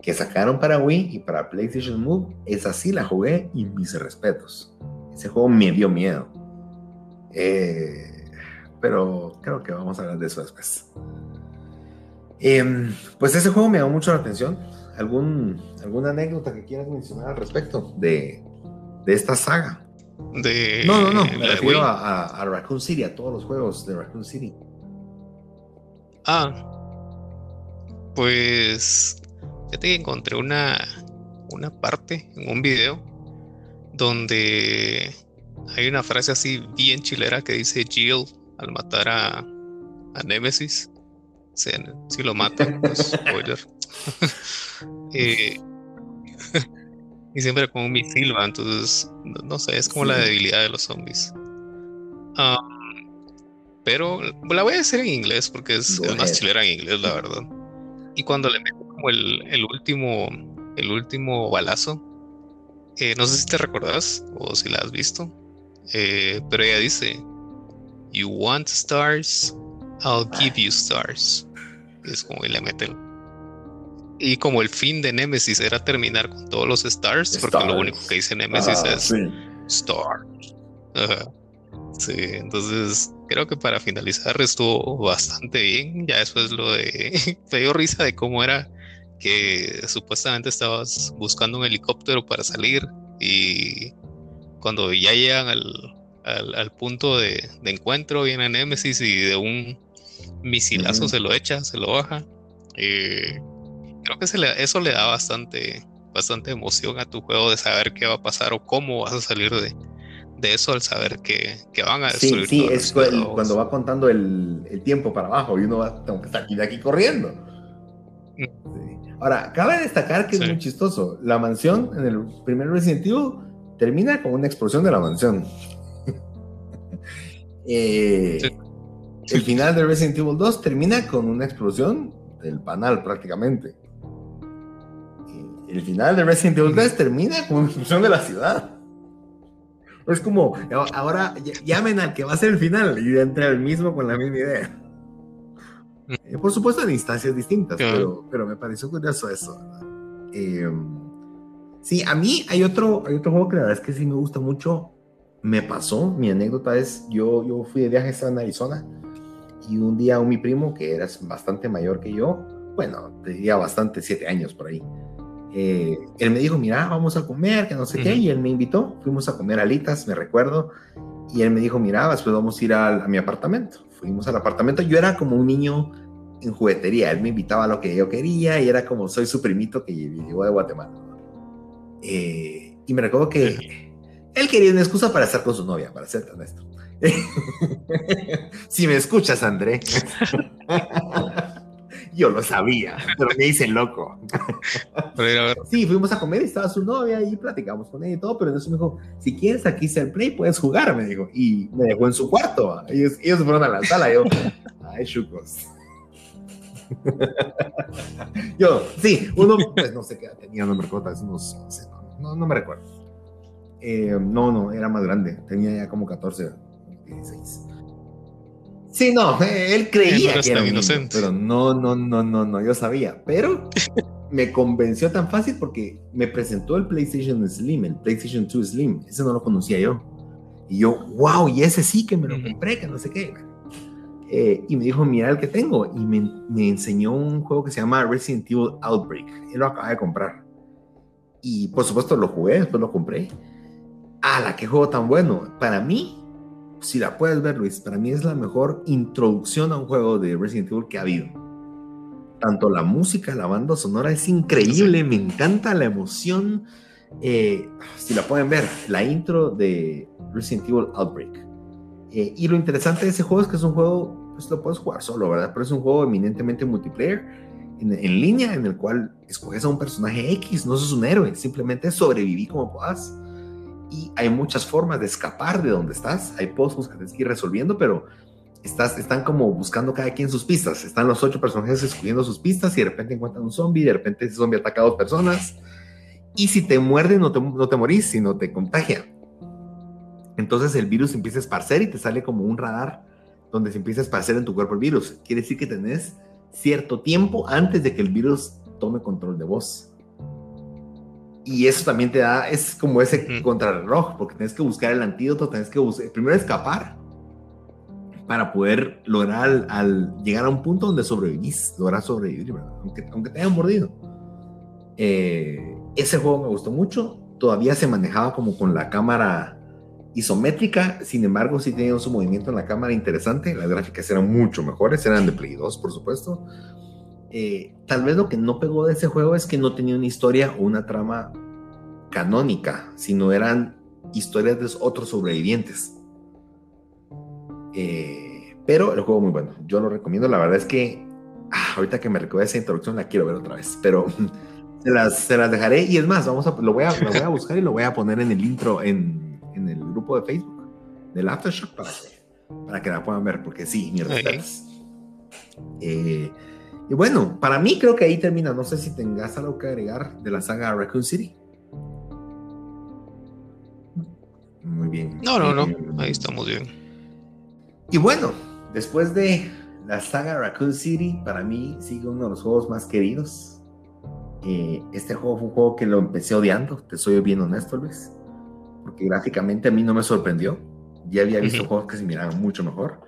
que sacaron para Wii y para PlayStation Move, esa sí la jugué y mis respetos. Ese juego me dio miedo. Eh, pero creo que vamos a hablar de eso después. Em, pues ese juego me llamó mucho la atención. ¿Algún, ¿Alguna anécdota que quieras mencionar al respecto de, de esta saga? De no, no, no. Me refiero a, a, Raccoon City, a todos los juegos de Raccoon City. Ah, pues fíjate que encontré una, una parte en un video donde hay una frase así bien chilera que dice Jill al matar a, a Nemesis. Si, lo mata, pues spoiler. Eh, y siempre con un misil, entonces no, sé, es como la debilidad de los zombies. Um, pero la voy a decir en inglés porque es, más chilera en inglés, la verdad. Y cuando le meto como el, el último, el último balazo, eh, no sé si te recordás o si la has visto, eh, pero ella dice, You want stars, I'll give you stars. es como que le mete Y como el fin de Nemesis era terminar con todos los stars, porque lo único que dice Nemesis es stars. Sí, entonces creo que para finalizar estuvo bastante bien. Ya después lo de. Me dio risa de cómo era que supuestamente estabas buscando un helicóptero para salir y cuando ya llegan al, al, punto de, encuentro viene Nemesis y de un misilazo se lo echa, se lo baja. Eh, creo que se le, eso le da bastante, bastante emoción a tu juego de saber qué va a pasar o cómo vas a salir de, de eso al saber que, que van a destruir. Sí, sí, es cuando va contando el, el, tiempo para abajo y uno va, tengo que estar aquí de aquí corriendo. Mm. Ahora, cabe destacar que es muy chistoso. La mansión en el primer Resident Evil termina con una explosión de la mansión. Eh, el final de Resident Evil 2 termina con una explosión del panal prácticamente. El final de Resident Evil 3 termina con una explosión de la ciudad. Es como, ahora llamen al que va a ser el final y entra el mismo con la misma idea. Eh, por supuesto en instancias distintas, pero, pero, me pareció curioso eso. Eh, sí, a mí hay otro, hay otro juego que la verdad es que sí me gusta mucho. Me pasó, mi anécdota es, yo, yo fui de viaje a Arizona y un día un mi primo, que era bastante mayor que yo, bueno, tenía bastante, siete años por ahí, eh, él me dijo, mira, vamos a comer, que no sé qué, y él me invitó, fuimos a comer alitas, me recuerdo, y él me dijo, mira, después vamos a ir a, mi apartamento. Fuimos al apartamento, yo era como un niño en juguetería, él me invitaba a lo que yo quería y era como, soy su primito que llegó de Guatemala. Eh, y me recuerdo que él quería una excusa para estar con su novia, para ser honesto. si me escuchas, André. Yo lo sabía, pero me hice loco. Sí, fuimos a comer y estaba su novia y platicamos con ella y todo, pero entonces me dijo, si quieres aquí ser play, puedes jugar, me dijo. Y me dejó en su cuarto. Ellos, ellos fueron a la sala. Yo, ay, chucos. Yo, sí, uno, pues no sé qué tenía, no me recuerdo, unos, no, no me recuerdo. Eh, no, no, era más grande, tenía ya como 14, 16. Sí, no, él creía que era inocente. pero no, no, no, no, no, yo sabía. Pero me convenció tan fácil porque me presentó el PlayStation Slim, el PlayStation 2 Slim. Ese no lo conocía yo. Y yo, wow, y ese sí que me lo compré, que no sé qué. Eh, y me dijo, mira el que tengo. Y me, me, enseñó un juego que se llama Resident Evil Outbreak. Él lo acaba de comprar. Y por supuesto lo jugué, después lo compré. ¡Hala, qué juego tan bueno! Para mí, si la puedes ver, Luis, para mí es la mejor introducción a un juego de Resident Evil que ha habido. Tanto la música, la banda sonora es increíble, me encanta la emoción. Eh, si la pueden ver, la intro de Resident Evil Outbreak. Eh, y lo interesante de ese juego es que es un juego, pues lo puedes jugar solo, ¿verdad? Pero es un juego eminentemente multiplayer en, en línea en el cual escoges a un personaje X, no sos un héroe, simplemente sobreviví como puedas y hay muchas formas de escapar de donde estás. Hay puzzles que tienes que ir resolviendo, pero estás, están como buscando cada quien sus pistas. Están los ocho personajes escogiendo sus pistas y de repente encuentran un zombie, de repente ese zombie ataca a dos personas. Y si te muerde, no te, no te morís, sino te contagia. Entonces el virus empieza a esparcer y te sale como un radar donde se empieza a esparcer en tu cuerpo el virus. Quiere decir que tenés cierto tiempo antes de que el virus tome control de vos y eso también te da, es como ese contrarreloj, porque tienes que buscar el antídoto, tienes que buscar, primero escapar para poder lograr al, llegar a un punto donde sobrevivís, lograr sobrevivir, Aunque, aunque te hayan mordido. Eh, ese juego me gustó mucho, todavía se manejaba como con la cámara isométrica, sin embargo, sí tenía su movimiento en la cámara interesante. Las gráficas eran mucho mejores, eran de Play 2, por supuesto. Eh, tal vez lo que no pegó de ese juego es que no tenía una historia o una trama canónica, sino eran historias de otros sobrevivientes. Eh, pero el juego muy bueno, yo lo recomiendo. La verdad es que ah, ahorita que me recuerda esa introducción la quiero ver otra vez, pero se las, se las dejaré. Y es más, vamos a, lo, voy a, lo voy a buscar y lo voy a poner en el intro en, en el grupo de Facebook del Aftershock para que, para que la puedan ver, porque sí, mi respetos. Eh, y bueno, para mí creo que ahí termina. No sé si tengas algo que agregar de la saga Raccoon City. Muy bien. No, no, no. Ahí estamos bien. Y bueno, después de la saga Raccoon City, para mí sigue uno de los juegos más queridos. Eh, este juego fue un juego que lo empecé odiando, te soy bien honesto, Luis porque gráficamente a mí no me sorprendió. Ya había visto juegos que se miraban mucho mejor.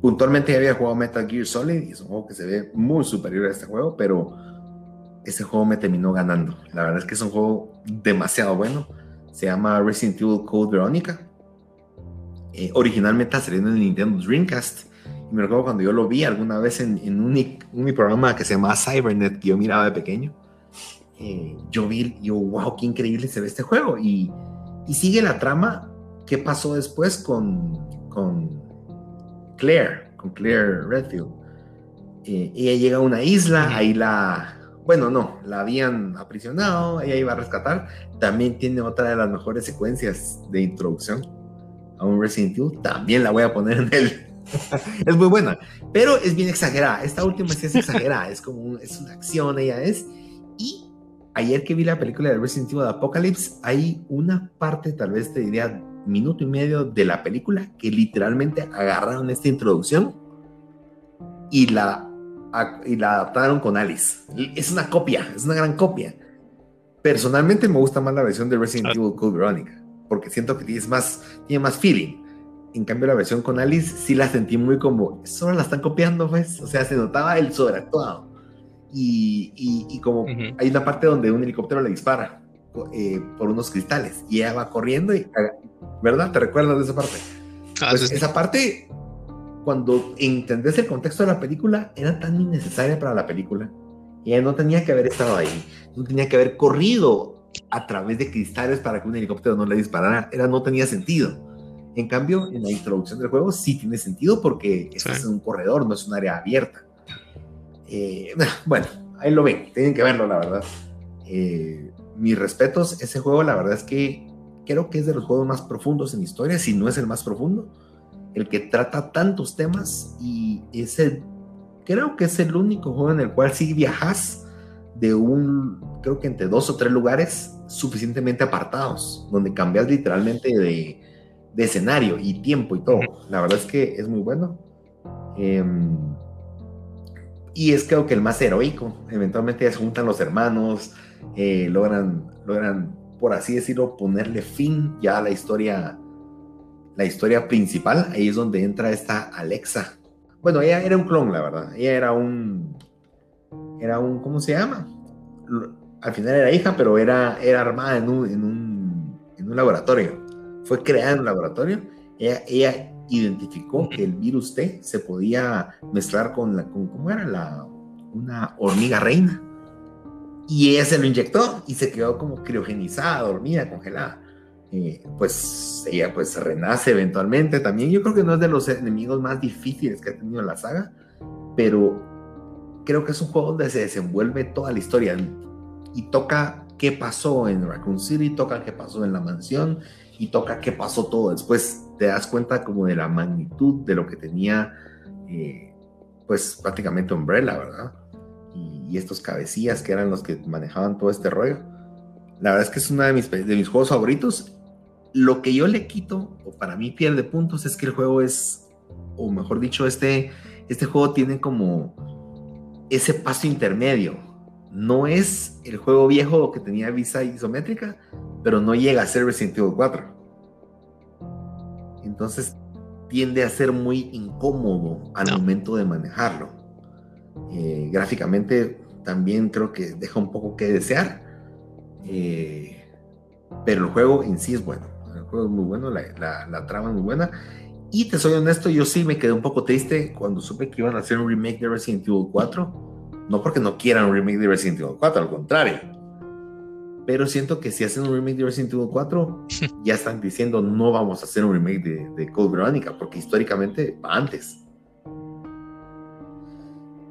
Puntualmente ya había jugado Metal Gear Solid y es un juego que se ve muy superior a este juego, pero ese juego me terminó ganando. La verdad es que es un juego demasiado bueno. Se llama Resident Evil Code Veronica. Eh, originalmente saliendo en el Nintendo Dreamcast. Y me recuerdo cuando yo lo vi alguna vez en, en un, un, programa que se llama Cybernet, que yo miraba de pequeño. Eh, yo vi, yo, wow, qué increíble se ve este juego. Y y sigue la trama. ¿Qué pasó después con, con Claire? Con Claire Redfield. Eh, ella llega a una isla, ahí la. Bueno, no, la habían aprisionado, ella iba a rescatar. También tiene otra de las mejores secuencias de introducción a un Resident Evil. También la voy a poner en el. es muy buena, pero es bien exagerada. Esta última sí es exagerada, es como es una acción, ella es. Y ayer que vi la película de Resident Evil Apocalypse, hay una parte, tal vez te diría minuto y medio de la película, que literalmente agarraron esta introducción y la, y la adaptaron con Alice. Es una copia, es una gran copia. Personalmente me gusta más la versión de Resident ah. Evil Code Veronica, porque siento que tiene más, tiene más feeling. En cambio, la versión con Alice sí la sentí muy como, solo la están copiando, pues. O sea, se notaba el sobreactuado y, como hay una parte donde un helicóptero le dispara eh, por unos cristales y ella va corriendo y, ¿verdad? ¿Te recuerdas de esa parte? Ah, pues esa parte, cuando entendés el contexto de la película, era tan innecesaria para la película. Y no tenía que haber estado ahí, no tenía que haber corrido a través de cristales para que un helicóptero no le disparara, era, no tenía sentido. En cambio, en la introducción del juego sí tiene sentido porque es un corredor, no es un área abierta. Eh, bueno, ahí lo ven, tienen que verlo, la verdad. Eh, mis respetos, ese juego, la verdad es que creo que es de los juegos más profundos en historia, si no es el más profundo, el que trata tantos temas y es el, creo que es el único juego en el cual sí viajas de un, creo que entre dos o tres lugares suficientemente apartados, donde cambias literalmente de, de escenario y tiempo y todo. La verdad es que es muy bueno. Eh, y es creo que el más heroico. Eventualmente se juntan los hermanos, eh, logran, logran, por así decirlo, ponerle fin ya a la historia, la historia principal. Ahí es donde entra esta Alexa. Bueno, ella era un clon, la verdad. Ella era un, era un, ¿cómo se llama? Al final era hija, pero era, era armada en un, en un, en un laboratorio. Fue creada en un laboratorio. Ella, ella identificó que el virus T se podía mezclar con la, con, ¿cómo era? La, una hormiga reina. Y ella se lo inyectó y se quedó como criogenizada, dormida, congelada. Eh, pues ella pues renace eventualmente también. Yo creo que no es de los enemigos más difíciles que ha tenido la saga, pero creo que es un juego donde se desenvuelve toda la historia y toca qué pasó en Raccoon City, toca qué pasó en la mansión y toca qué pasó todo después te das cuenta como de la magnitud de lo que tenía, eh, pues prácticamente Umbrella, ¿verdad? Y, estos cabecillas que eran los que manejaban todo este rollo. La verdad es que es uno de mis, de mis juegos favoritos. Lo que yo le quito, o para mí pierde puntos, es que el juego es, o mejor dicho, este, este juego tiene como ese paso intermedio. No es el juego viejo que tenía vista isométrica, pero no llega a ser Resident Evil 4 entonces tiende a ser muy incómodo al momento de manejarlo. Eh, gráficamente también creo que deja un poco que desear, eh, pero el juego en sí es bueno. El juego es muy bueno, la, la, trama es muy buena. Y te soy honesto, yo sí me quedé un poco triste cuando supe que iban a hacer un remake de Resident Evil 4. No porque no quieran un remake de Resident Evil 4, al contrario. Pero siento que si hacen un remake de Resident Evil 4, ya están diciendo no vamos a hacer un remake de, de Code Veronica, porque históricamente va antes.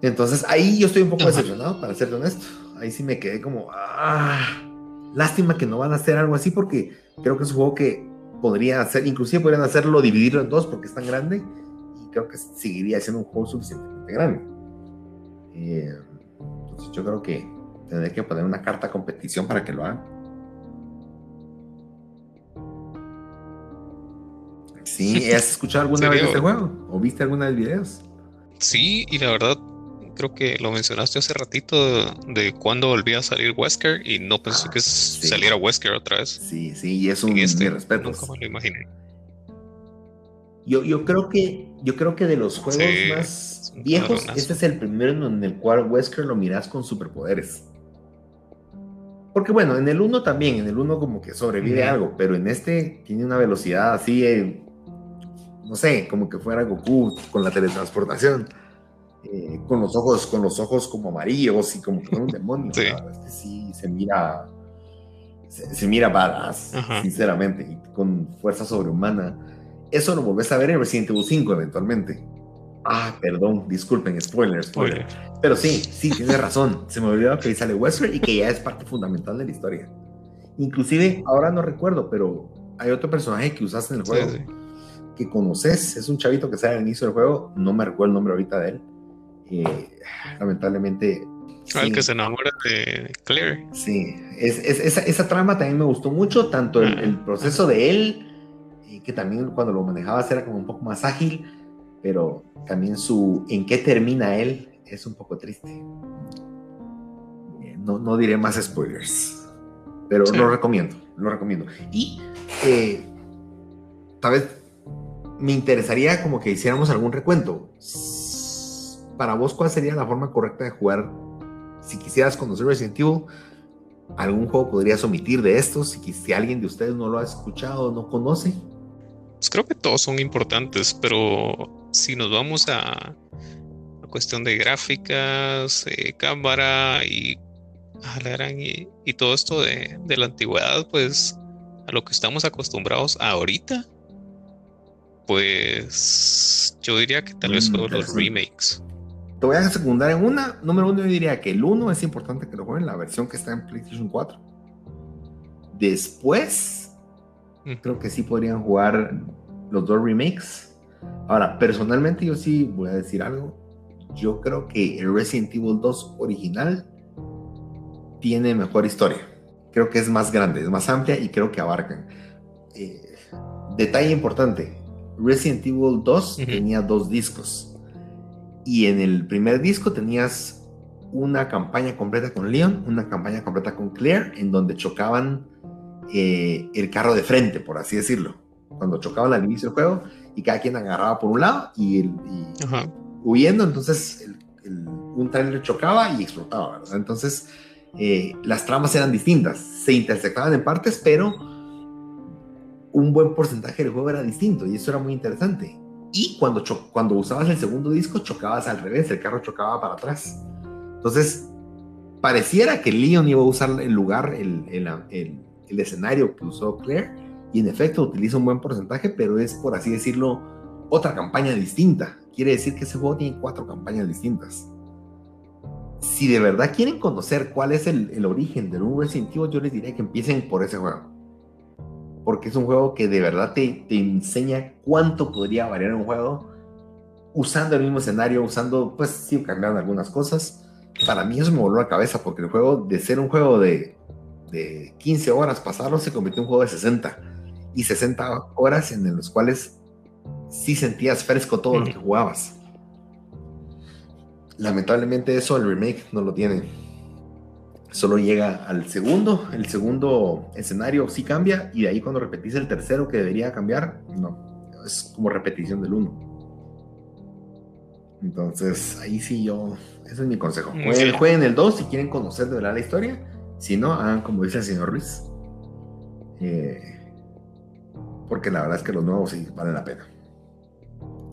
Entonces ahí yo estoy un poco decepcionado, para ser honesto. Ahí sí me quedé como, ah, lástima que no van a hacer algo así porque creo que es un juego que podría hacer, inclusive podrían hacerlo, dividirlo en dos porque es tan grande y creo que seguiría siendo un juego suficientemente grande. Eh, entonces yo creo que tendré que poner una carta a competición para que lo hagan. Sí, ¿has escuchado alguna vez este juego? ¿O viste alguna de videos? Sí, y la verdad creo que lo mencionaste hace ratito de, cuando volvía a salir Wesker y no pensé ah, que saliera Wesker otra vez. Sí, sí, y es un este, respeto. Nunca lo imaginé. Yo, yo, creo que, yo creo que de los juegos más viejos, este es el primero en el cual Wesker lo miras con superpoderes. Porque bueno, en el 1 también, en el 1 como que sobrevive algo, pero en este tiene una velocidad así, eh, no sé, como que fuera Goku con la teletransportación. Eh, con los ojos, con los ojos como amarillos y como que un demonio. Sí. sí se mira, se, mira badass, sinceramente, y con fuerza sobrehumana. Eso lo volvés a ver en Resident Evil 5 eventualmente. Ah, perdón, disculpen, spoiler, spoiler. Pero sí, sí, tiene razón. Se me olvidó que ahí sale Wesker y que ya es parte fundamental de la historia. Inclusive, ahora no recuerdo, pero hay otro personaje que usaste en el juego. que conoces, es un chavito que sale al inicio del juego, no me recuerdo el nombre ahorita de él, lamentablemente... Al que se enamora de Claire. Sí, es, esa, esa, trama también me gustó mucho, tanto el, proceso de él, que también cuando lo manejaba era como un poco más ágil, pero también su en qué termina él es un poco triste. No, no diré más spoilers, pero lo recomiendo, lo recomiendo. Y eh, tal vez me interesaría como que hiciéramos algún recuento para vos, ¿cuál sería la forma correcta de jugar? Si quisieras conocer Resident Evil, ¿algún juego podrías omitir de estos? Si, si alguien de ustedes no lo ha escuchado o no conoce. Pues creo que todos son importantes, pero si nos vamos a, a cuestión de gráficas, eh, cámara y, y, y, todo esto de, de la antigüedad, pues a lo que estamos acostumbrados ahorita, pues yo diría que tal vez mm, todos los remakes te voy a secundar en una. Número uno, yo diría que el 1 es importante que lo jueguen, la versión que está en PlayStation 4. Después, creo que sí podrían jugar los dos remakes. Ahora, personalmente, yo sí voy a decir algo. Yo creo que el Resident Evil 2 original tiene mejor historia. Creo que es más grande, es más amplia y creo que abarcan. Eh, detalle importante: Resident Evil 2 tenía dos discos y en el primer disco tenías una campaña completa con Leon, una campaña completa con Claire, en donde chocaban eh, el carro de frente, por así decirlo. Cuando chocaban al inicio del juego y cada quien agarraba por un lado y, huyendo, entonces un trailer chocaba y explotaba, ¿verdad? Entonces eh, las tramas eran distintas, se intersectaban en partes, pero un buen porcentaje del juego era distinto y eso era muy interesante. Y cuando, cuando usabas el segundo disco, chocabas al revés, el carro chocaba para atrás. Entonces, pareciera que Leon iba a usar el lugar, el, el, el, escenario que usó Claire, y en efecto utiliza un buen porcentaje, pero es, por así decirlo, otra campaña distinta. Quiere decir que ese juego tiene cuatro campañas distintas. Si de verdad quieren conocer cuál es el, el origen de un Resident Evil, yo les diría que empiecen por ese juego porque es un juego que de verdad te, te enseña cuánto podría variar un juego usando el mismo escenario, usando, pues sí, cambiando algunas cosas. Para mí eso me voló la cabeza, porque el juego, de ser un juego de, de 15 horas pasarlo, se convirtió en un juego de 60. Y 60 horas en las cuales sí sentías fresco todo lo que jugabas. Lamentablemente eso el remake no lo tiene solo llega al segundo, el segundo escenario sí cambia y de ahí cuando repetís el tercero que debería cambiar, no, es como repetición del uno. Entonces ahí sí yo, ese es mi consejo. Jueguen, el 2 si quieren conocer de verdad la historia, si no, hagan como dice el señor Ruiz. Eh, porque la verdad es que los nuevos sí valen la pena.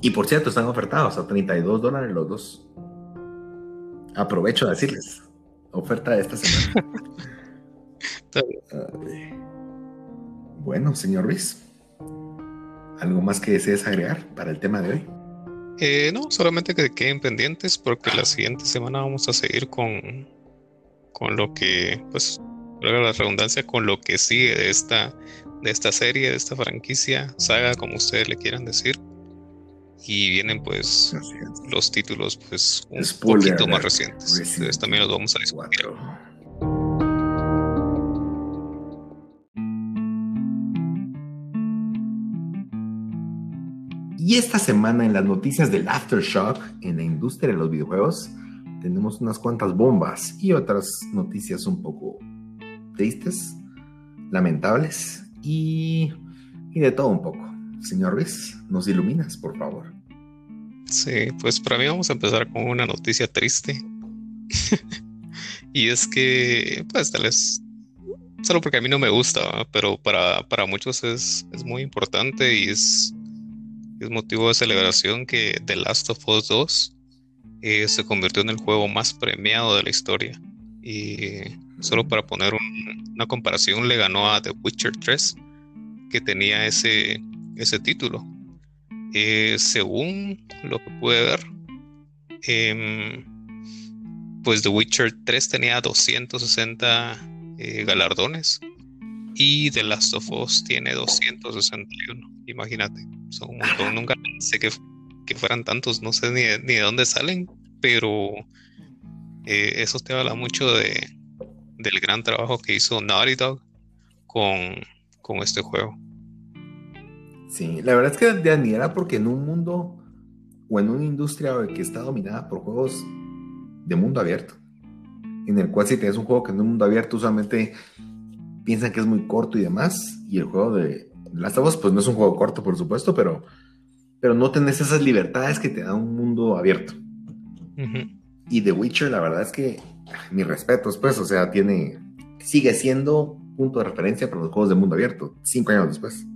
Y por cierto, están ofertados a 32 dólares los dos. Aprovecho de decirles, oferta de esta semana. bueno, señor Ruiz, ¿algo más que desees agregar para el tema de hoy? Eh, no, solamente que queden pendientes porque la siguiente semana vamos a seguir con, con lo que, pues, la redundancia, con lo que sigue de esta, de esta serie, de esta franquicia, saga, como ustedes le quieran decir. Y vienen pues los títulos pues un poquito más recientes. Entonces también los vamos a discutir. Y esta semana en las noticias del Aftershock en la industria de los videojuegos tenemos unas cuantas bombas y otras noticias un poco tristes, lamentables y, y de todo un poco. Señor Ruiz, nos iluminas, por favor. Sí, pues para mí vamos a empezar con una noticia triste. y es que, pues tal vez, solo porque a mí no me gusta, pero para, para muchos es, es muy importante y es es motivo de celebración que The Last of Us 2 eh, se convirtió en el juego más premiado de la historia. Y solo para poner una comparación, le ganó a The Witcher 3, que tenía ese, ese título. Eh, según lo que pude ver, em, pues The Witcher 3 tenía 260 eh, galardones y The Last of Us tiene 261. Imagínate, son un montón. Nunca pensé que, que fueran tantos, no sé ni de, ni de dónde salen, pero eh, eso te habla mucho de, del gran trabajo que hizo Naughty Dog con, con este juego. Sí, la verdad es que de admirar porque en un mundo o en una industria que está dominada por juegos de mundo abierto, en el cual si tienes un juego que en un mundo abierto usualmente piensan que es muy corto y demás, y el juego de Last of Us pues no es un juego corto por supuesto, pero, pero no tenés esas libertades que te da un mundo abierto. Y The Witcher la verdad es que mi respeto pues, o sea, tiene, sigue siendo punto de referencia para los juegos de mundo abierto, cinco años después.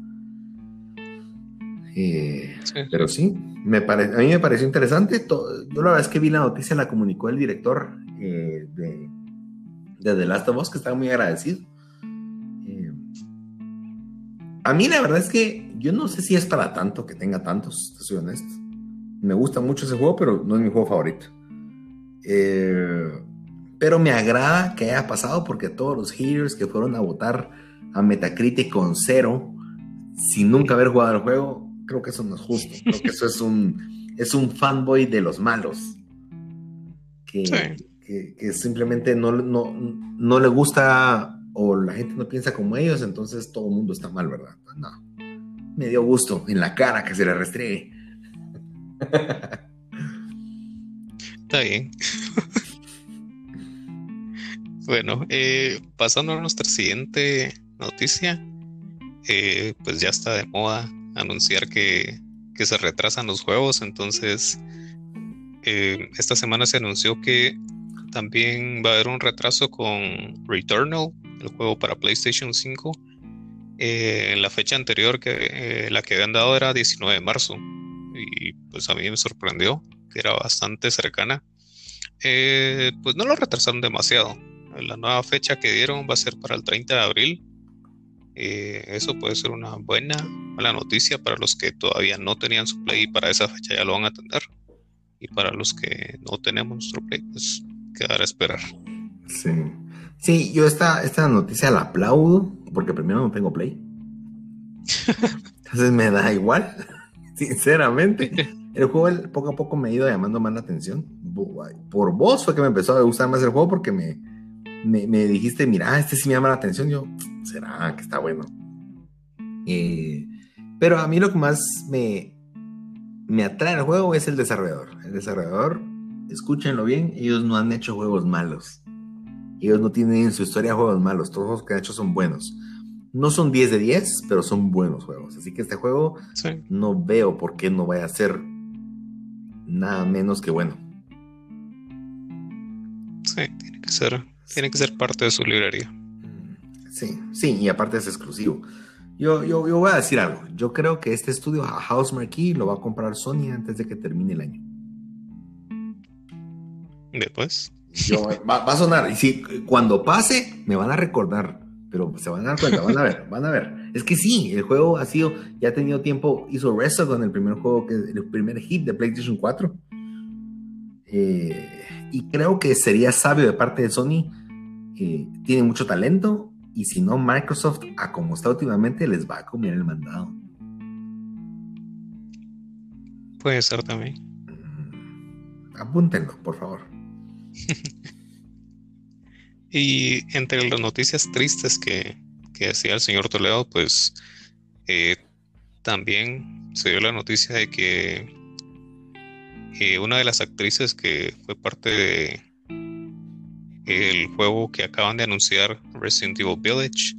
Eh, pero sí, me a mí me pareció interesante. Yo la verdad es que vi la noticia, la comunicó el director eh, de, de The Last of Us, que estaba muy agradecido. A mí la verdad es que yo no sé si es para tanto que tenga tantos, te soy honesto. Me gusta mucho ese juego, pero no es mi juego favorito. Eh, pero me agrada que haya pasado porque todos los haters que fueron a votar a Metacritic con cero, sin nunca haber jugado el juego, creo que eso no es justo. Creo que eso es un, es un fanboy de los malos. Que, que, simplemente no, no, no le gusta o la gente no piensa como ellos, entonces todo el mundo está mal, ¿verdad? No, me dio gusto en la cara que se le restregue. Está bien. bueno, eh, pasando a nuestra siguiente noticia, eh, pues ya está de moda anunciar que, que se retrasan los juegos, entonces eh, esta semana se anunció que también va a haber un retraso con Returnal, el juego para PlayStation 5. Eh, la fecha anterior que eh, la que habían dado era 19 de marzo y pues a mí me sorprendió que era bastante cercana. Pues no lo retrasaron demasiado. La nueva fecha que dieron va a ser para el 30 de abril. Eso puede ser una buena, mala noticia para los que todavía no tenían su Play y para esa fecha ya lo van a tener. Y para los que no tenemos nuestro Play, pues quedar a esperar. Sí. Sí, yo esta, esta noticia la aplaudo, porque primero no tengo play. Entonces me da igual, sinceramente. El juego poco a poco me ha ido llamando más la atención. Por vos fue que me empezó a gustar más el juego porque me, me, dijiste, mira, este sí me llama la atención. Yo, será que está bueno. Eh, pero a mí lo que más me, me atrae al juego es el desarrollador. El desarrollador, escúchenlo bien, ellos no han hecho juegos malos ellos no tienen en su historia juegos malos, todos los que han hecho son buenos. No son 10 de 10, pero son buenos juegos. Así que este juego no veo por qué no vaya a ser nada menos que bueno. Sí, tiene que ser, tiene que ser parte de su librería. Sí, sí, y aparte es exclusivo. Yo, yo, yo voy a decir algo. Yo creo que este estudio, House Marquee, lo va a comprar Sony antes de que termine el año. Después. va, a sonar. Y si cuando pase, me van a recordar. Pero se van a dar cuenta, van a ver, van a ver. Es que sí, el juego ha sido, ya ha tenido tiempo, hizo con el primer juego, que el primer hit de PlayStation 4. Eh, y creo que sería sabio de parte de Sony. Eh, tiene mucho talento y si no, Microsoft, a como está últimamente, les va a comer el mandado. Puede ser también. Mm, apúntenlo, por favor. y entre las noticias tristes que, decía el señor Toledo, pues eh, también se dio la noticia de que una de las actrices que fue parte de el juego que acaban de anunciar, Resident Evil Village,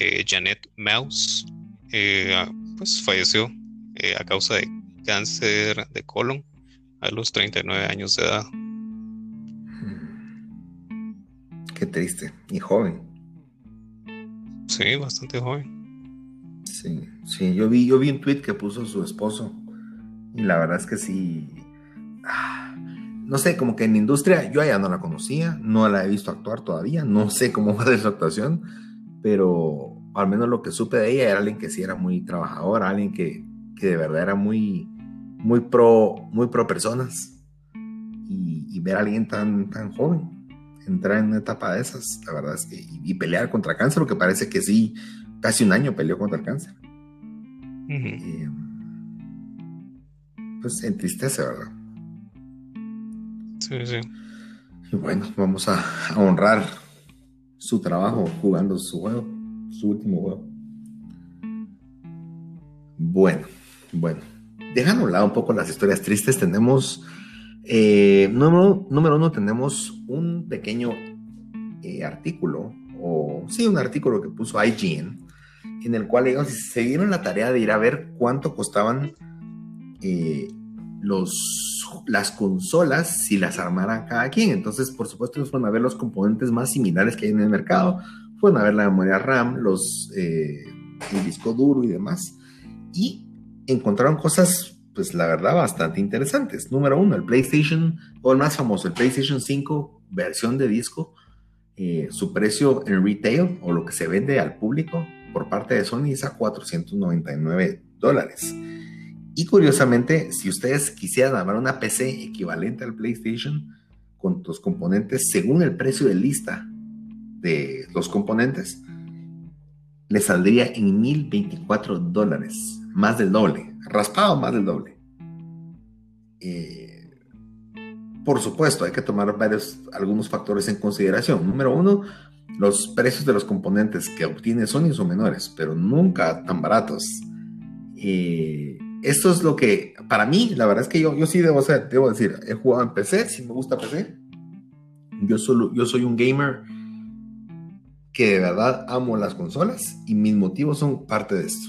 eh, Janet Mouse, eh, ah, pues falleció eh, a causa de cáncer de colon a los 39 años de edad. Hmm. Qué triste. Y joven. Sí, bastante joven. Sí, sí, yo vi, yo vi un tweet que puso su esposo. Y la verdad es que sí. No sé, como que en la industria yo ya no la conocía, no la he visto actuar todavía, no sé cómo va de su actuación, pero al menos lo que supe de ella era alguien que sí era muy trabajador, alguien que, de verdad era muy, muy pro, muy pro personas. Y, ver a alguien tan, tan joven entrar en una etapa de esas, la verdad es que, y, pelear contra cáncer, lo que parece que sí, casi un año peleó contra el cáncer. Eh, pues entristece, ¿verdad? Sí, sí. Y bueno, vamos a, honrar su trabajo jugando su juego, su último juego. Bueno, bueno. Dejando a un lado un poco las historias tristes, tenemos. Eh, número, uno, tenemos un pequeño eh, artículo, o sí, un artículo que puso IGN, en el cual ellos se dieron la tarea de ir a ver cuánto costaban eh, los, las consolas si las armara cada quien. Entonces, por supuesto, ellos fueron a ver los componentes más similares que hay en el mercado. A ver la memoria RAM, los, eh, el disco duro y demás. Y encontraron cosas, pues la verdad, bastante interesantes. Número uno, el PlayStation, o el más famoso, el PlayStation 5 versión de disco. Eh, su precio en retail o lo que se vende al público por parte de Sony es a 499 dólares. Y curiosamente, si ustedes quisieran armar una PC equivalente al PlayStation con los componentes según el precio de lista de los componentes, le saldría en 1024 dólares, más del doble, raspado más del doble. Eh, por supuesto, hay que tomar varios, algunos factores en consideración. Número uno, los precios de los componentes que obtiene Sony son menores, pero nunca tan baratos. Eh, esto es lo que, para mí, la verdad es que yo, yo sí debo, ser, debo decir, he jugado en PC, si me gusta PC. Yo, solo, yo soy un gamer que de verdad amo las consolas y mis motivos son parte de esto.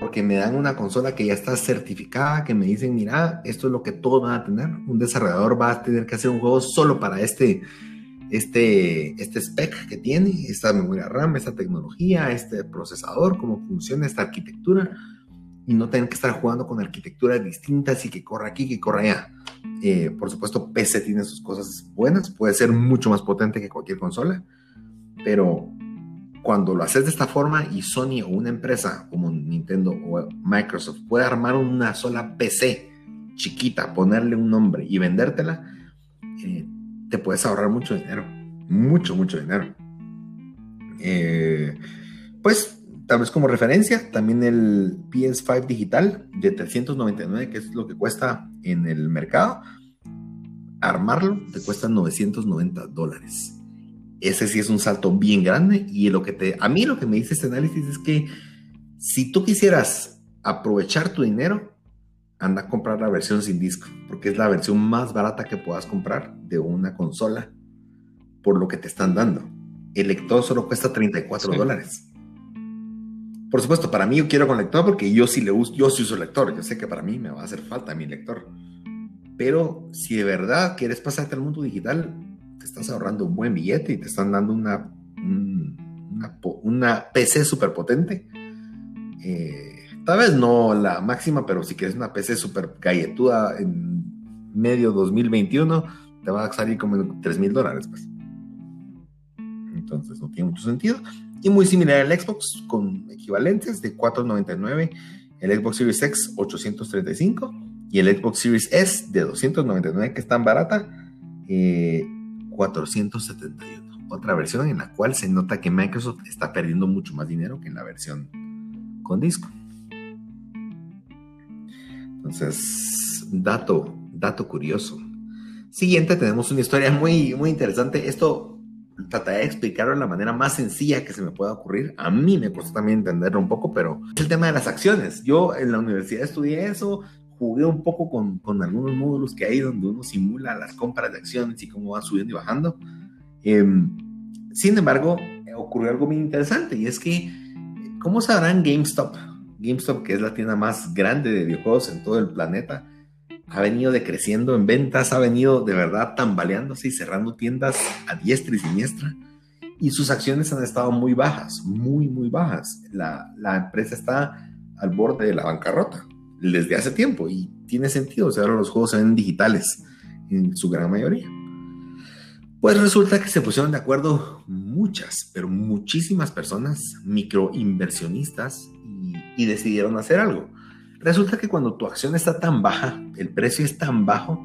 Porque me dan una consola que ya está certificada, que me dicen, mira, esto es lo que todos van a tener. Un desarrollador va a tener que hacer un juego solo para este, este, este spec que tiene, esta memoria RAM, esta tecnología, este procesador, cómo funciona esta arquitectura y no tener que estar jugando con arquitecturas distintas y que corra aquí, que corra allá. Eh, por supuesto, PC tiene sus cosas buenas, puede ser mucho más potente que cualquier consola, pero cuando lo haces de esta forma y Sony o una empresa como Nintendo o Microsoft puede armar una sola PC chiquita, ponerle un nombre y vendértela, eh, te puedes ahorrar mucho dinero, mucho, mucho dinero. Eh, pues tal vez como referencia, también el PS5 digital de 399, que es lo que cuesta en el mercado, armarlo te cuesta 990 dólares. Ese sí es un salto bien grande y lo que te, a mí lo que me dice este análisis es que si tú quisieras aprovechar tu dinero, anda a comprar la versión sin disco, porque es la versión más barata que puedas comprar de una consola por lo que te están dando. El lector solo cuesta 34 dólares. Por supuesto, para mí yo quiero con lector porque yo sí le uso, yo sí uso lector. Yo sé que para mí me va a hacer falta mi lector. Pero si de verdad quieres pasarte al mundo digital, te estás ahorrando un buen billete y te están dando una, una una, PC súper potente. Eh, tal vez no la máxima, pero si quieres una PC súper galletuda en medio 2021, te va a salir como en 3 mil dólares. Pues. Entonces no tiene mucho sentido. Y muy similar al Xbox, con equivalentes de 499, el Xbox Series X 835 y el Xbox Series S de 299, que es tan barata, 471. Eh, Otra versión en la cual se nota que Microsoft está perdiendo mucho más dinero que en la versión con disco. Entonces, dato, dato curioso. Siguiente, tenemos una historia muy, muy interesante. Esto trataré de explicarlo de la manera más sencilla que se me pueda ocurrir. A mí me costó también entenderlo un poco, pero es el tema de las acciones. Yo en la universidad estudié eso, jugué un poco con, con algunos módulos que hay donde uno simula las compras de acciones y cómo va subiendo y bajando. Em, sin embargo, ocurrió algo muy interesante y es que, ¿cómo sabrán GameStop? GameStop, que es la tienda más grande de videojuegos en todo el planeta, ha venido decreciendo en ventas, ha venido de verdad tambaleándose y cerrando tiendas a diestra y siniestra. Y sus acciones han estado muy bajas, muy, muy bajas. La, la empresa está al borde de la bancarrota desde hace tiempo y tiene sentido. O sea, ahora los juegos se ven digitales en su gran mayoría. Pues resulta que se pusieron de acuerdo muchas, pero muchísimas personas, microinversionistas, y, y decidieron hacer algo. Resulta que cuando tu acción está tan baja, el precio es tan bajo,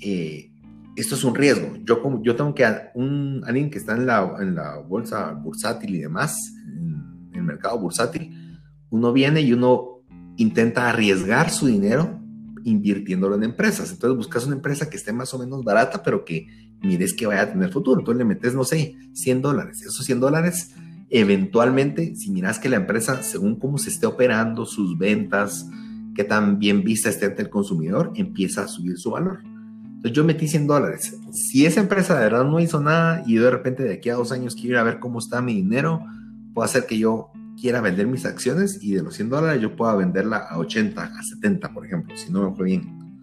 eh, esto es un riesgo. Yo, como, yo tengo que, un, alguien que está en la, en la bolsa bursátil y demás, en el mercado bursátil, uno viene y uno intenta arriesgar su dinero invirtiéndolo en empresas. Entonces buscas una empresa que esté más o menos barata, pero que mires que vaya a tener futuro. Entonces le metes, no sé, 100 dólares. Esos 100 dólares eventualmente, si miras que la empresa, según cómo se esté operando, sus ventas, qué tan bien vista esté ante el consumidor, empieza a subir su valor. Entonces yo metí 100 dólares. Si esa empresa de verdad no hizo nada y de repente de aquí a dos años quiero ir a ver cómo está mi dinero, puede hacer que yo quiera vender mis acciones y de los 100 dólares yo pueda venderla a 80, a 70, por ejemplo, si no me fue bien.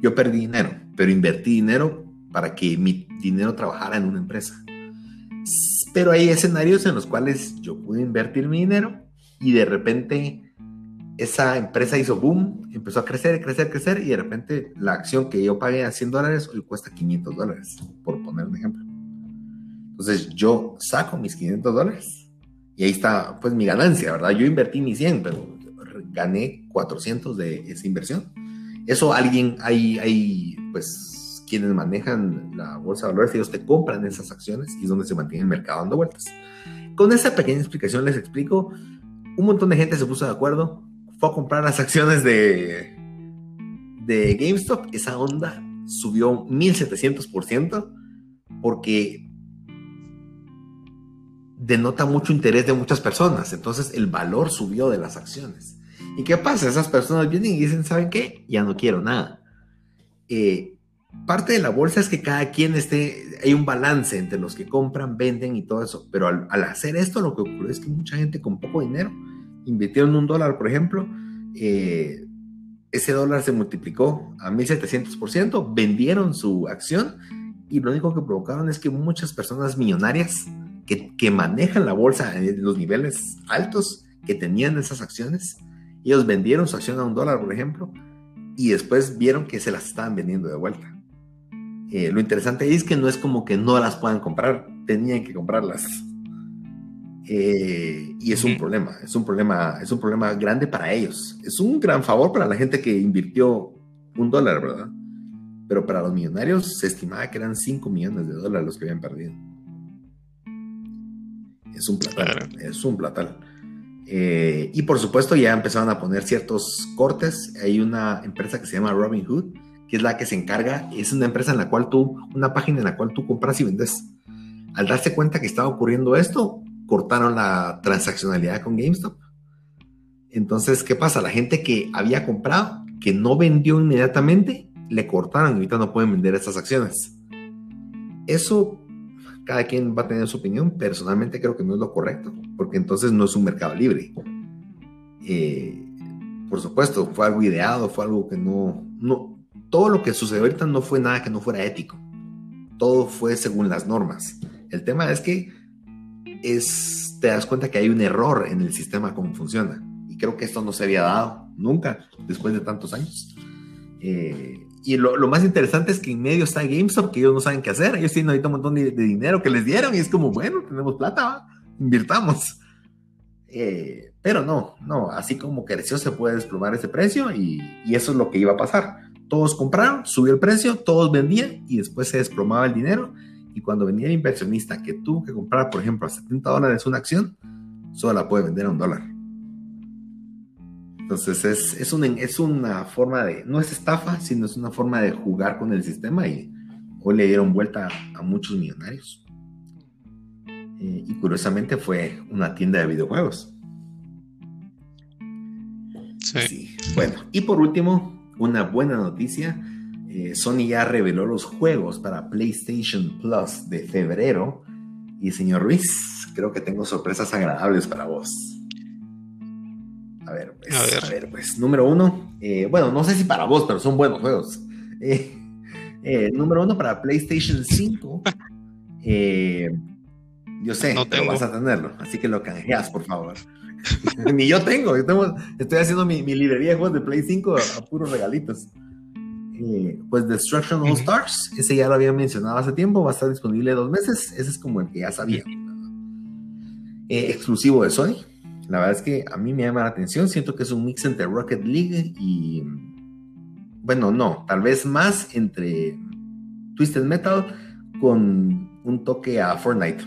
Yo perdí dinero, pero invertí dinero para que mi dinero trabajara en una empresa. Pero hay escenarios en los cuales yo pude invertir mi dinero y de repente esa empresa hizo boom, empezó a crecer, crecer, crecer y de repente la acción que yo pagué a 100 dólares hoy cuesta 500 dólares, por poner un ejemplo. Entonces yo saco mis 500 dólares y ahí está pues mi ganancia, ¿verdad? Yo invertí mis 100, pero gané 400 de esa inversión. Eso alguien, hay, hay pues quienes manejan la bolsa de valores, ellos te compran esas acciones y es donde se mantiene el mercado dando vueltas. Con esa pequeña explicación les explico, un montón de gente se puso de acuerdo, fue a comprar las acciones de, de GameStop, esa onda subió 1700% porque denota mucho interés de muchas personas, entonces el valor subió de las acciones. ¿Y qué pasa? Esas personas vienen y dicen, ¿saben qué? Ya no quiero nada. Eh, parte de la bolsa es que cada quien esté, hay un balance entre los que compran, venden y todo eso, pero al, hacer esto lo que ocurrió es que mucha gente con poco dinero invirtieron un dólar, por ejemplo, eh, ese dólar se multiplicó a 1700%, vendieron su acción y lo único que provocaron es que muchas personas millonarias que, que manejan la bolsa en los niveles altos que tenían esas acciones, ellos vendieron su acción a un dólar, por ejemplo, y después vieron que se las estaban vendiendo de vuelta. Eh, lo interesante es que no es como que no las puedan comprar, tenían que comprarlas. Eh, y es un problema, es un problema, es un problema grande para ellos. Es un gran favor para la gente que invirtió un dólar, ¿verdad? Pero para los millonarios se estimaba que eran 5 millones de dólares los que habían perdido. Es un platal, es un platal. Eh, y por supuesto ya empezaron a poner ciertos cortes. Hay una empresa que se llama Robinhood, que es la que se encarga, es una empresa en la cual tú, una página en la cual tú compras y vendes. Al darse cuenta que estaba ocurriendo esto, cortaron la transaccionalidad con GameStop. Entonces, ¿qué pasa? La gente que había comprado, que no vendió inmediatamente, le cortaron y ahorita no pueden vender estas acciones. Eso, cada quien va a tener su opinión. Personalmente creo que no es lo correcto, porque entonces no es un mercado libre. Eh, por supuesto, fue algo ideado, fue algo que no, no, todo lo que sucedió ahorita no fue nada que no fuera ético. Todo fue según las normas. El tema es que es te das cuenta que hay un error en el sistema, cómo funciona. Y creo que esto no se había dado nunca después de tantos años. Eh, y lo, más interesante es que en medio está GameStop, que ellos no saben qué hacer. Ellos tienen ahorita un montón de, dinero que les dieron y es como, bueno, tenemos plata, invirtamos. Eh, pero no, no, así como creció se puede desplomar ese precio y, eso es lo que iba a pasar. Todos compraron, subió el precio, todos vendían y después se desplomaba el dinero. Y cuando venía el inversionista que tuvo que comprar, por ejemplo, a 70 dólares una acción, solo la puede vender a un dólar. Entonces es, es, es una forma de, no es estafa, sino es una forma de jugar con el sistema y hoy le dieron vuelta a, muchos millonarios. Eh, y curiosamente fue una tienda de videojuegos. Sí. Bueno, y por último, una buena noticia. Eh, Sony ya reveló los juegos para PlayStation Plus de febrero. Y señor Ruiz, creo que tengo sorpresas agradables para vos. A ver, pues, a ver. pues, número uno, eh, bueno, no sé si para vos, pero son buenos juegos. Eh, eh, número uno para PlayStation 5. yo sé, no pero vas a tenerlo, así que lo canjeas, por favor. Ni yo tengo, yo tengo, estoy haciendo mi, mi librería de juegos de Play 5 a, puros regalitos. pues Destruction All Stars, ese ya lo había mencionado hace tiempo, va a estar disponible dos meses, ese es como el que ya sabía. exclusivo de Sony, la verdad es que a mí me llama la atención. Siento que es un mix entre Rocket League y. Bueno, no, tal vez más entre Twisted Metal con un toque a Fortnite.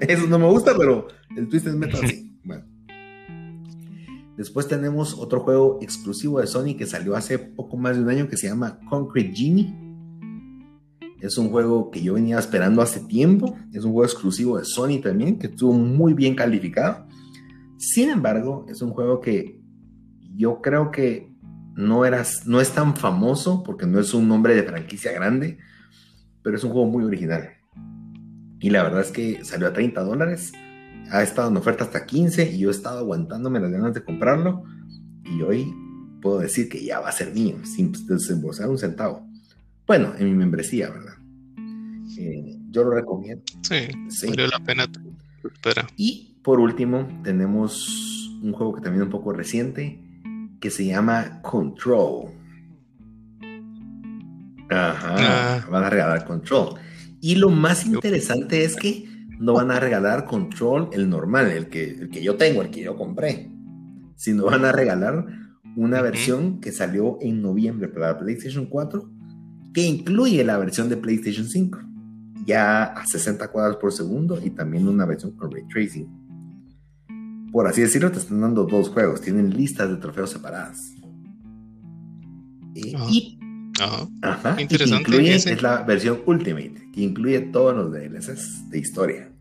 Eso no me gusta, pero el Twisted Metal sí. Bueno. Después tenemos otro juego exclusivo de Sony que salió hace poco más de un año que se llama Concrete Genie. Es un juego que yo venía esperando hace tiempo. Es un juego exclusivo de Sony también, que estuvo muy bien calificado. Sin embargo, es un juego que yo creo que no, eras, no es tan famoso porque no es un nombre de franquicia grande, pero es un juego muy original. Y la verdad es que salió a 30 dólares, ha estado en oferta hasta 15 y yo he estado aguantándome las ganas de comprarlo y hoy puedo decir que ya va a ser mío sin desembolsar un centavo. Bueno, en mi membresía, ¿verdad? Eh, yo lo recomiendo. Sí, sí. valió la pena. Espera. Y por último, tenemos un juego que también es un poco reciente, que se llama Control. Ajá, ah. van a regalar Control. Y lo más interesante es que no van a regalar Control el normal, el que, el que yo tengo, el que yo compré, sino van a regalar una versión que salió en noviembre para PlayStation 4, que incluye la versión de PlayStation 5, ya a 60 cuadros por segundo y también una versión con ray tracing por así decirlo, te están dando dos juegos. Tienen listas de trofeos separadas. Y, ajá, interesante. incluye, es la versión Ultimate, que incluye todos los DLCs de historia.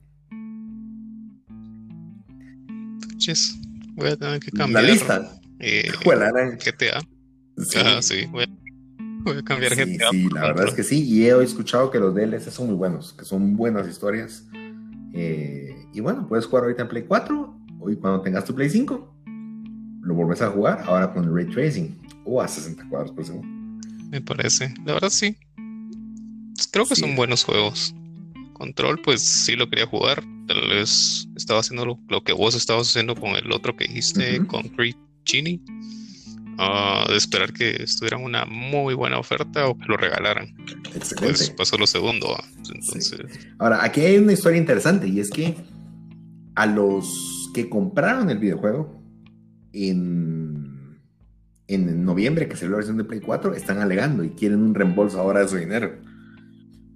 Entonces, voy a tener que cambiar. La lista. Eh, GTA. Sí. Ah, sí, voy a, cambiar GTA. Sí, la verdad es que sí. Y he escuchado que los DLCs son muy buenos, que son buenas historias. Eh, y bueno, puedes jugar ahorita en Play 4 y cuando tengas tu Play 5, lo vuelves a jugar ahora con el ray tracing o a 60 cuadros por segundo. Me parece, la verdad sí. Creo que son buenos juegos. Control, pues sí lo quería jugar. Tal vez estaba haciendo lo, que vos estabas haciendo con el otro que dijiste, Concrete Genie. Ah, de esperar que estuvieran una muy buena oferta o que lo regalaran. Excelente. Pues pasó lo segundo. Entonces... Ahora, aquí hay una historia interesante y es que a los que compraron el videojuego en, en noviembre, que salió la versión de Play 4, están alegando y quieren un reembolso ahora de su dinero.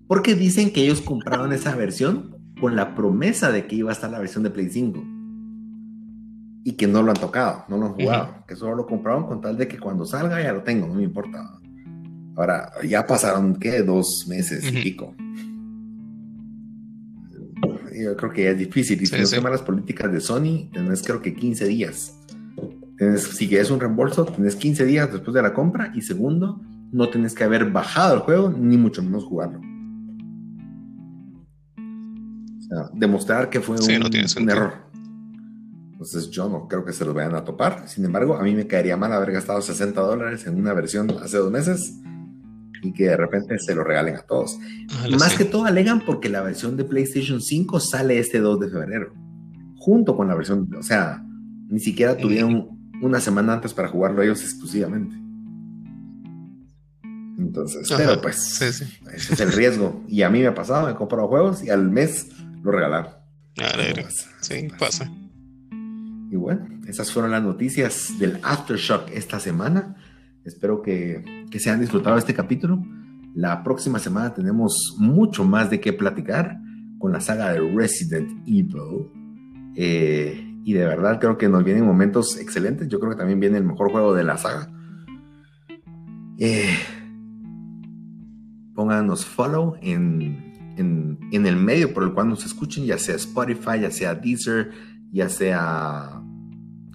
Porque dicen que ellos compraron esa versión con la promesa de que iba a estar la versión de Play 5 y que no lo han tocado, no lo han jugado, que solo lo compraron con tal de que cuando salga ya lo tengo, no me importa. Ahora, ya pasaron, ¿qué? Dos meses y pico yo creo que es difícil. Y si no sí. las políticas de Sony, tenés creo que 15 días. Si quieres un reembolso, tenés 15 días después de la compra. Y segundo, no tenés que haber bajado el juego, ni mucho menos jugarlo. O sea, demostrar que fue un, error. Entonces yo no creo que se los vayan a topar. Sin embargo, a mí me caería mal haber gastado 60 dólares en una versión hace dos meses y que de repente se lo regalen a todos. Ah, Más que todo alegan porque la versión de PlayStation 5 sale este 2 de febrero, junto con la versión, o sea, ni siquiera tuvieron una semana antes para jugarlo ellos exclusivamente. Entonces, pero pues, ese es el riesgo. Y a mí me ha pasado, me he comprado juegos y al mes lo regalaron. Sí, pasa. Y bueno, esas fueron las noticias del Aftershock esta semana. Espero que, que se hayan disfrutado este capítulo. La próxima semana tenemos mucho más de qué platicar con la saga de Resident Evil. Eh, y de verdad creo que nos vienen momentos excelentes. Yo creo que también viene el mejor juego de la saga. Eh, pónganos follow en, en, el medio por el cual nos escuchen, ya sea Spotify, ya sea Deezer, ya sea.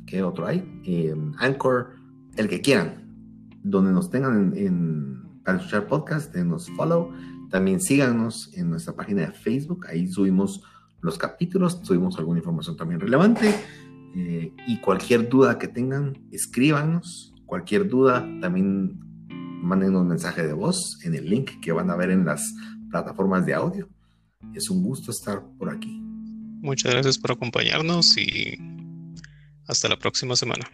¿Qué otro hay? Eh, Anchor, el que quieran. Donde nos tengan en, para escuchar podcast, denos follow. También síganos en nuestra página de Facebook. Ahí subimos los capítulos, subimos alguna información también relevante. Eh, y cualquier duda que tengan, escríbanos. Cualquier duda, también manden un mensaje de voz en el link que van a ver en las plataformas de audio. Es un gusto estar por aquí. Muchas gracias por acompañarnos y hasta la próxima semana.